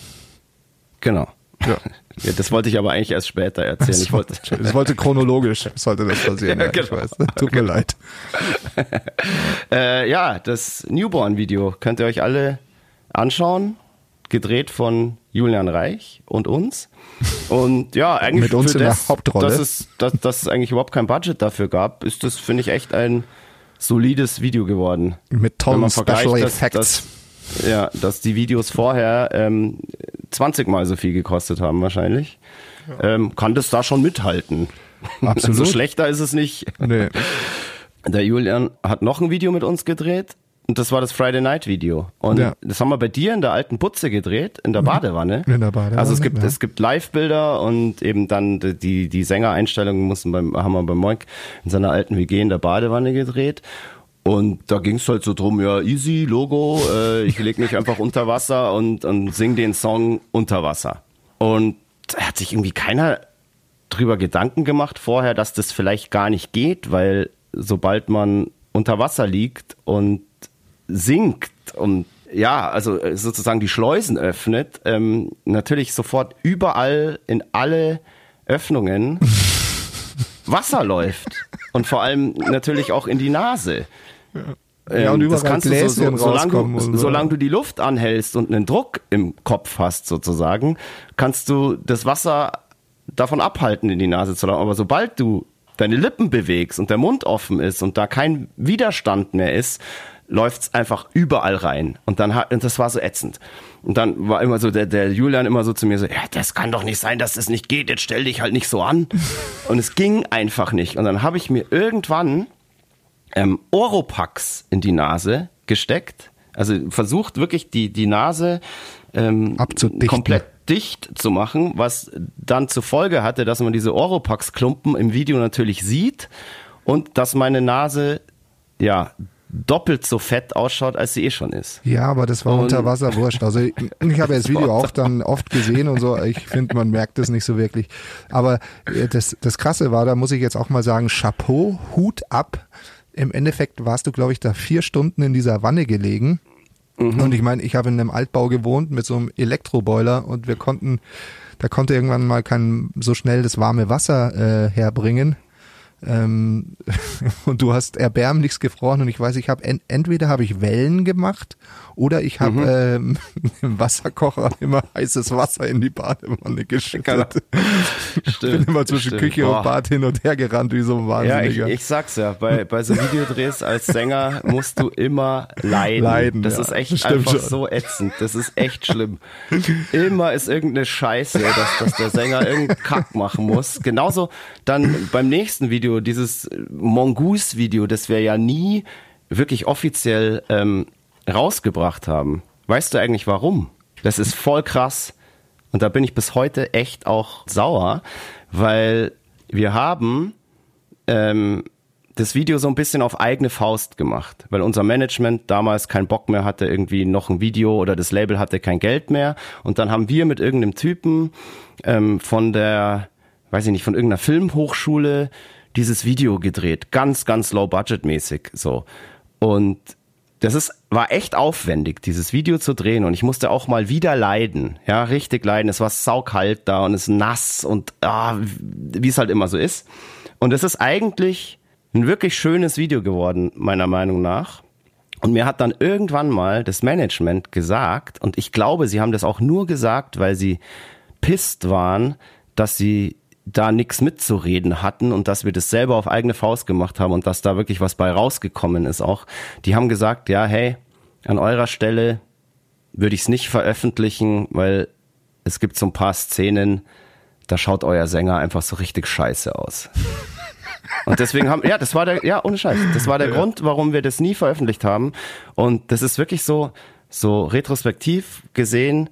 Genau. Ja. Ja, das wollte ich aber eigentlich erst später erzählen. Ich wollte, Das wollte chronologisch, sollte das passieren. Ja, Ja, ich genau. weiß. Tut mir leid. äh, ja, das Newborn-Video könnt ihr euch alle anschauen. Gedreht von Julian Reich und uns. Und ja, eigentlich Mit uns für in der das, Hauptrolle. Dass es, dass, dass es eigentlich überhaupt kein Budget dafür gab, ist das, finde ich, echt ein solides Video geworden. Mit tollen Special dass- Effects. Dass, ja, dass die Videos vorher ähm, 20 mal so viel gekostet haben wahrscheinlich. Ähm, kann das da schon mithalten. Absolut. so schlechter ist es nicht. Nee. Der Julian hat noch ein Video mit uns gedreht. Und das war das Friday Night Video. Und Ja. das haben wir bei dir in der alten Butze gedreht, in der Badewanne. In der Badewanne, Also es gibt, ja. es gibt Live-Bilder und eben dann die, die Sängereinstellungen mussten beim, haben wir bei Moik in seiner alten WG in der Badewanne gedreht. Und da ging es halt so drum, ja, easy, Logo, äh, ich leg mich einfach unter Wasser und, und sing den Song unter Wasser. Und da hat sich irgendwie keiner drüber Gedanken gemacht vorher, dass das vielleicht gar nicht geht, weil sobald man unter Wasser liegt und sinkt und ja, also äh, sozusagen die Schleusen öffnet, ähm, natürlich sofort überall in alle Öffnungen Wasser läuft. Und vor allem natürlich auch in die Nase. Ja, und Ähm, überall das kannst du so, so, solange, du, so. solange du die Luft anhältst und einen Druck im Kopf hast sozusagen, kannst du das Wasser davon abhalten, in die Nase zu laufen. Aber sobald du deine Lippen bewegst und der Mund offen ist und da kein Widerstand mehr ist, läuft's einfach überall rein. Und dann hat, und das war so ätzend. Und dann war immer so der, der Julian immer so zu mir so, ja, das kann doch nicht sein, dass das nicht geht, jetzt stell dich halt nicht so an. Und es ging einfach nicht. Und dann habe ich mir irgendwann ähm, Oropax in die Nase gesteckt. Also versucht wirklich die, die Nase ähm, komplett dicht zu machen, was dann zur Folge hatte, dass man diese Oropax-Klumpen im Video natürlich sieht und dass meine Nase ja doppelt so fett ausschaut, als sie eh schon ist. Ja, aber das war Und- unter Wasser wurscht. Also ich, ich habe ja das Video auch dann oft gesehen und so. Ich finde, man merkt es nicht so wirklich. Aber äh, das, das Krasse war, da muss ich jetzt auch mal sagen, Chapeau, Hut ab. Im Endeffekt warst du, glaube ich, da vier Stunden in dieser Wanne gelegen. Und ich meine, ich habe in einem Altbau gewohnt mit so einem Elektroboiler und wir konnten, da konnte irgendwann mal kein so schnell das warme Wasser äh, herbringen. Ähm, und du hast erbärmlichst gefroren und ich weiß, ich habe en entweder habe ich Wellen gemacht oder ich habe ähm, im Wasserkocher immer heißes Wasser in die Badewanne geschüttet. Ich bin immer zwischen stimmt. Küche Boah. und Bad hin und her gerannt wie so ein Ja, ich, Wahnsinniger. ich sag's ja, bei, bei so Videodrehs als Sänger musst du immer leiden. Leiden, das ja. ist echt stimmt einfach schon. so ätzend. Das ist echt schlimm. Immer ist irgendeine Scheiße, dass, dass der Sänger irgendeinen Kack machen muss. Genauso dann beim nächsten Video, dieses Mongoose-Video, das wir ja nie wirklich offiziell ähm, rausgebracht haben. Weißt du eigentlich warum? Das ist voll krass. Und da bin ich bis heute echt auch sauer, weil wir haben ähm, das Video so ein bisschen auf eigene Faust gemacht, weil unser Management damals keinen Bock mehr hatte, irgendwie noch ein Video oder das Label hatte kein Geld mehr. Und dann haben wir mit irgendeinem Typen ähm, von der, weiß ich nicht, von irgendeiner Filmhochschule dieses Video gedreht. Ganz, ganz low budget mäßig so. Und das ist, war echt aufwendig, dieses Video zu drehen und ich musste auch mal wieder leiden, ja, richtig leiden. Es war saukalt da und es ist nass und ah, wie es halt immer so ist. Und es ist eigentlich ein wirklich schönes Video geworden, meiner Meinung nach. Und mir hat dann irgendwann mal das Management gesagt, und ich glaube, sie haben das auch nur gesagt, weil sie pisst waren, dass sie da nichts mitzureden hatten und dass wir das selber auf eigene Faust gemacht haben und dass da wirklich was bei rausgekommen ist auch. Die haben gesagt, ja, hey, an eurer Stelle würde ich es nicht veröffentlichen, weil es gibt so ein paar Szenen, da schaut euer Sänger einfach so richtig scheiße aus. Und deswegen haben, ja, das war der, ja, ohne Scheiß, das war der Grund, warum wir das nie veröffentlicht haben. Und das ist wirklich so, so retrospektiv gesehen,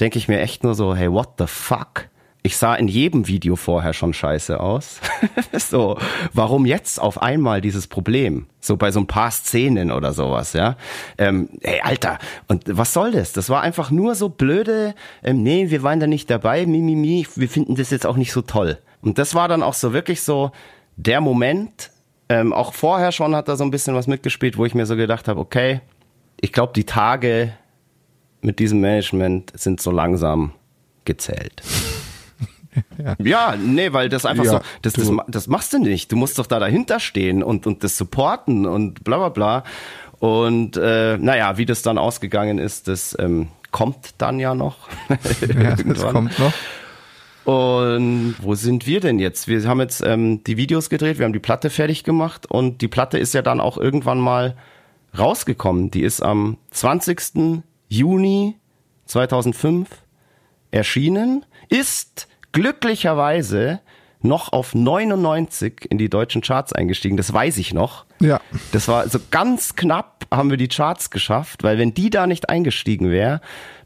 denke ich mir echt nur so, hey, what the fuck? Ich sah in jedem Video vorher schon scheiße aus. so, warum jetzt auf einmal dieses Problem? So bei so ein paar Szenen oder sowas, ja. Ähm, ey, Alter, und was soll das? Das war einfach nur so blöde, ähm, nee, wir waren da nicht dabei, mi, mi, mi, wir finden das jetzt auch nicht so toll. Und das war dann auch so wirklich so der Moment, ähm, auch vorher schon hat da so ein bisschen was mitgespielt, wo ich mir so gedacht habe, okay, ich glaube, die Tage mit diesem Management sind so langsam gezählt. Ja. Ja, nee, weil das einfach Ja, so, das, das, das machst du nicht. Du musst doch da dahinter stehen und, und das supporten und bla bla bla. Und äh, naja, wie das dann ausgegangen ist, das ähm, kommt dann ja noch. Ja, das kommt noch. Und wo sind wir denn jetzt? Wir haben jetzt ähm, die Videos gedreht, wir haben die Platte fertig gemacht und die Platte ist ja dann auch irgendwann mal rausgekommen. Die ist am 20. Juni 2005 erschienen, ist glücklicherweise noch auf 99 in die deutschen Charts eingestiegen. Das weiß ich noch. Ja. Das war so ganz knapp haben wir die Charts geschafft, weil wenn die da nicht eingestiegen wäre,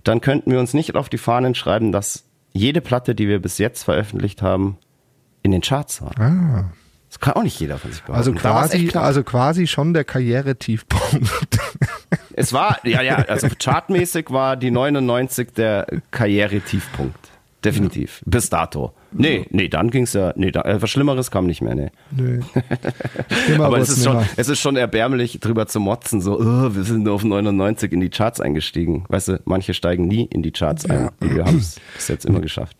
dann könnten wir uns nicht auf die Fahnen schreiben, dass jede Platte, die wir bis jetzt veröffentlicht haben, in den Charts war. Ah. Das kann auch nicht jeder von sich behaupten. Also war's echt quasi, also quasi schon der Karrieretiefpunkt. es war, ja, ja, also chartmäßig war die 99 der Karrieretiefpunkt. Definitiv. Bis dato. Nee, nee, dann ging's ja, nee, da, äh, was Schlimmeres kam nicht mehr, nee. Immer Aber es ist, schon, es ist schon erbärmlich, drüber zu motzen, so, oh, wir sind nur auf 99 in die Charts eingestiegen. Weißt du, manche steigen nie in die Charts ein. Und wir haben es bis jetzt immer geschafft.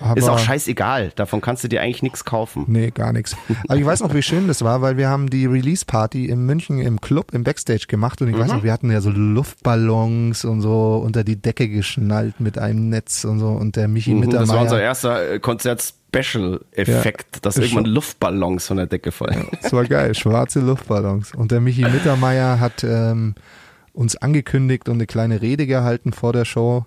Aber- ist auch scheißegal, davon kannst du dir eigentlich nichts kaufen. Nee, gar nichts. Aber ich weiß noch, wie schön das war, weil wir haben die Release-Party in München im Club, im Backstage gemacht und ich Mhm. weiß noch, wir hatten ja so Luftballons und so unter die Decke geschnallt mit einem Netz und so und der Michi Mhm, Das war unser erster äh, Konzert-Special-Effekt, Ja, dass irgendwann Luftballons von der Decke fallen. Das war geil, schwarze Luftballons. Und der Michi Mittermeier hat ähm, uns angekündigt und eine kleine Rede gehalten vor der Show.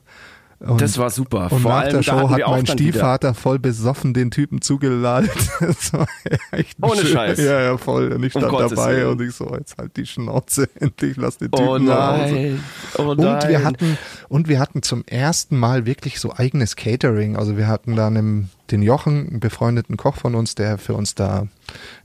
Und Das war super. Und Vor nach allem, der da Show hat mein dann wieder- Stiefvater voll besoffen den Typen zugeladen. Das war echt Ohne schön. Scheiß. Ja, ja, voll. Und ich Um stand Gottes dabei Willen. und ich so, jetzt halt die Schnauze endlich, lass den Typen Oh nach Hause. nein. Oh Und nein. wir hatten und wir hatten zum ersten Mal wirklich so eigenes Catering. Also wir hatten dann im, den Jochen, einen befreundeten Koch von uns, der für uns da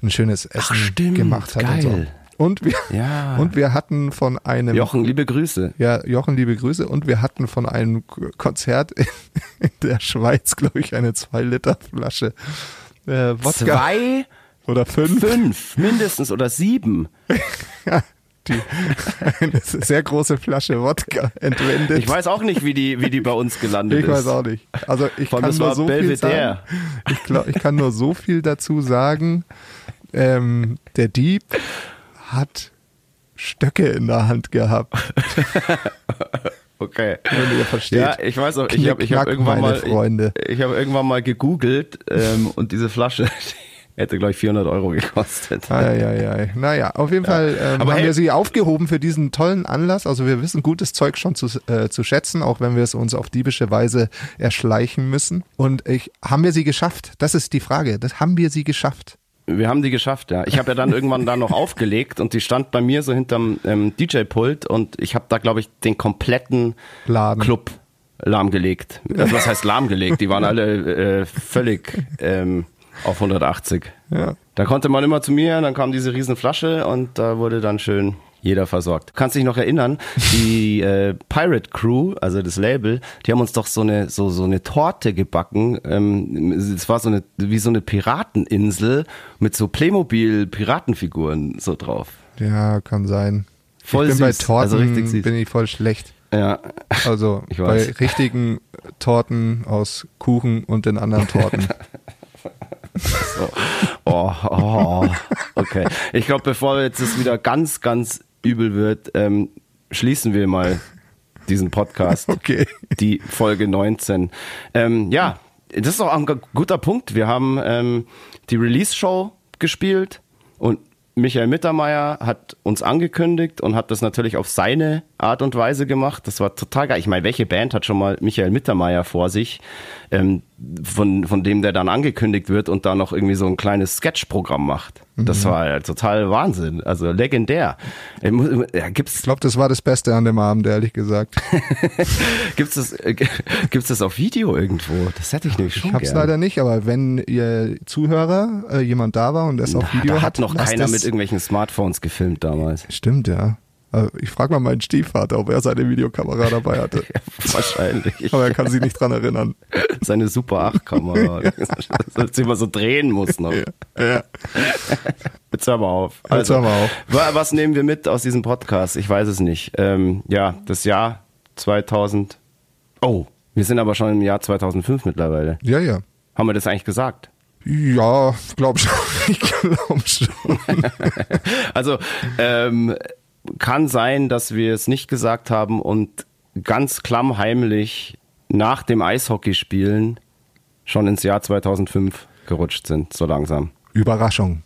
ein schönes Essen Ach, stimmt. gemacht hat. Geil. Und so. Und wir, Ja. und wir hatten von einem Jochen, liebe Grüße. Ja, Jochen, liebe Grüße. Und wir hatten von einem Konzert in, in der Schweiz, glaube ich, eine 2-Liter-Flasche äh, Wodka. Zwei, Oder fünf. fünf, mindestens oder sieben. Die, eine sehr große Flasche Wodka entwendet. Ich weiß auch nicht, wie die, wie die bei uns gelandet Ich ist. weiß auch nicht. Also ich allem, kann nur so viel Belvedere. sagen. Ich, glaub, ich kann nur so viel dazu sagen. Ähm, der Dieb hat Stöcke in der Hand gehabt, Okay. wenn ihr versteht. Ja, ich weiß auch, ich habe ich hab irgendwann meine mal, Freunde. ich, ich habe irgendwann mal gegoogelt ähm, und diese Flasche die hätte glaube ich 400 Euro gekostet. Eieiei. Naja, auf jeden Fall ähm, Aber haben hey- wir sie aufgehoben für diesen tollen Anlass. Also wir wissen gutes Zeug schon zu, äh, zu schätzen, auch wenn wir es uns auf diebische Weise erschleichen müssen. Und ich, haben wir sie geschafft? Das ist die Frage. Das haben wir sie geschafft. Wir haben die geschafft, ja. Ich habe ja dann irgendwann da noch aufgelegt und die stand bei mir so hinterm ähm, DJ-Pult und ich habe da glaube ich den kompletten Laden. Club lahmgelegt. Also was heißt lahmgelegt? Die waren alle äh, völlig ähm, auf 180. Ja. Da konnte man immer zu mir, dann kam diese riesen Flasche und da wurde dann schön jeder versorgt. Du kannst dich noch erinnern, die äh, Pirate Crew, also das Label, die haben uns doch so eine so so eine Torte gebacken. Ähm, es war so eine wie so eine Pirateninsel mit so Playmobil Piratenfiguren so drauf. Ja, kann sein. Voll ich bin bei süß, Torten also richtig süß. bin ich voll schlecht. Ja, Also bei richtigen Torten aus Kuchen und den anderen Torten. So. Oh, oh, okay. Ich glaube, bevor jetzt es wieder ganz, ganz übel wird, ähm, schließen wir mal diesen Podcast. Okay. Die Folge 19. Ähm, ja, das ist auch ein guter Punkt. Wir haben ähm, die Release-Show gespielt und Michael Mittermeier hat uns angekündigt und hat das natürlich auf seine Art und Weise gemacht. Das war total geil. Ich meine, welche Band hat schon mal Michael Mittermeier vor sich, ähm, von, von dem der dann angekündigt wird und da noch irgendwie so ein kleines Sketchprogramm macht? Das war ja total Wahnsinn. Also legendär. Äh, mu- Ja, gibt's Ich glaube, das war das Beste an dem Abend, ehrlich gesagt. Gibt's das, äh, gibt's das auf Video irgendwo? Das hätte ich nämlich schon Ich hab's gern. leider nicht, aber wenn ihr Zuhörer äh, jemand da war und es auf Video da hat, hat noch keiner mit irgendwelchen Smartphones gefilmt damals. Stimmt, ja. Also Ich frage mal meinen Stiefvater, ob er seine Videokamera dabei hatte. Wahrscheinlich. Aber er kann sich nicht dran erinnern. Seine Super 8 Kamera. dass sie immer so drehen muss noch. Ja. Jetzt hör mal auf. Also, hör mal auf. wa- Was nehmen wir mit aus diesem Podcast? Ich weiß es nicht. Ähm, ja, das Jahr 2000. Oh, wir sind aber schon im Jahr 2005 mittlerweile. Ja, ja. Haben wir das eigentlich gesagt? Ja, glaub schon. Ich glaub schon. Also ähm, kann sein, dass wir es nicht gesagt haben und ganz klammheimlich nach dem Eishockeyspielen schon ins Jahr 2005 gerutscht sind, so langsam. Überraschung.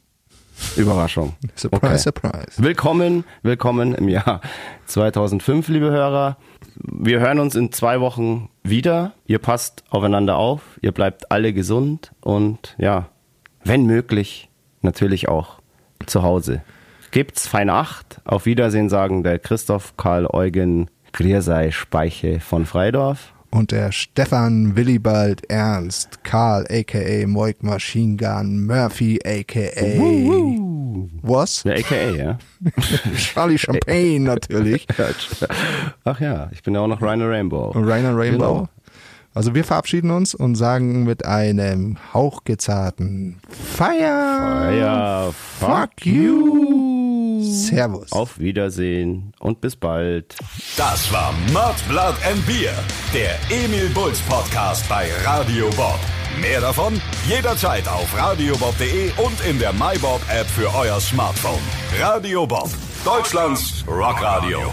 Überraschung. Surprise, Okay. surprise. Willkommen, willkommen im Jahr 2005, liebe Hörer. Wir hören uns in zwei Wochen wieder. Ihr passt aufeinander auf, ihr bleibt alle gesund und ja, wenn möglich, natürlich auch zu Hause. Gebt's feine Acht. Auf Wiedersehen sagen der Christoph Karl Eugen Griersei Speiche von Freidorf. Und der Stefan Willibald Ernst, Karl aka Moik Machine Gun, Murphy aka was? Der AKA, ja. Charlie Champagne natürlich. Ach ja, ich bin ja auch noch Rhino Rainbow. Rainer Rainbow. Genau. Also wir verabschieden uns und sagen mit einem hauchgezarten Fire, Ja, fuck you. Servus. Auf Wiedersehen und bis bald. Das war Mud, Blood and Beer, der Emil Bulls Podcast bei Radio Bob. Mehr davon jederzeit auf radiobob.de und in der MyBob App für euer Smartphone. Radio Bob, Deutschlands Rockradio.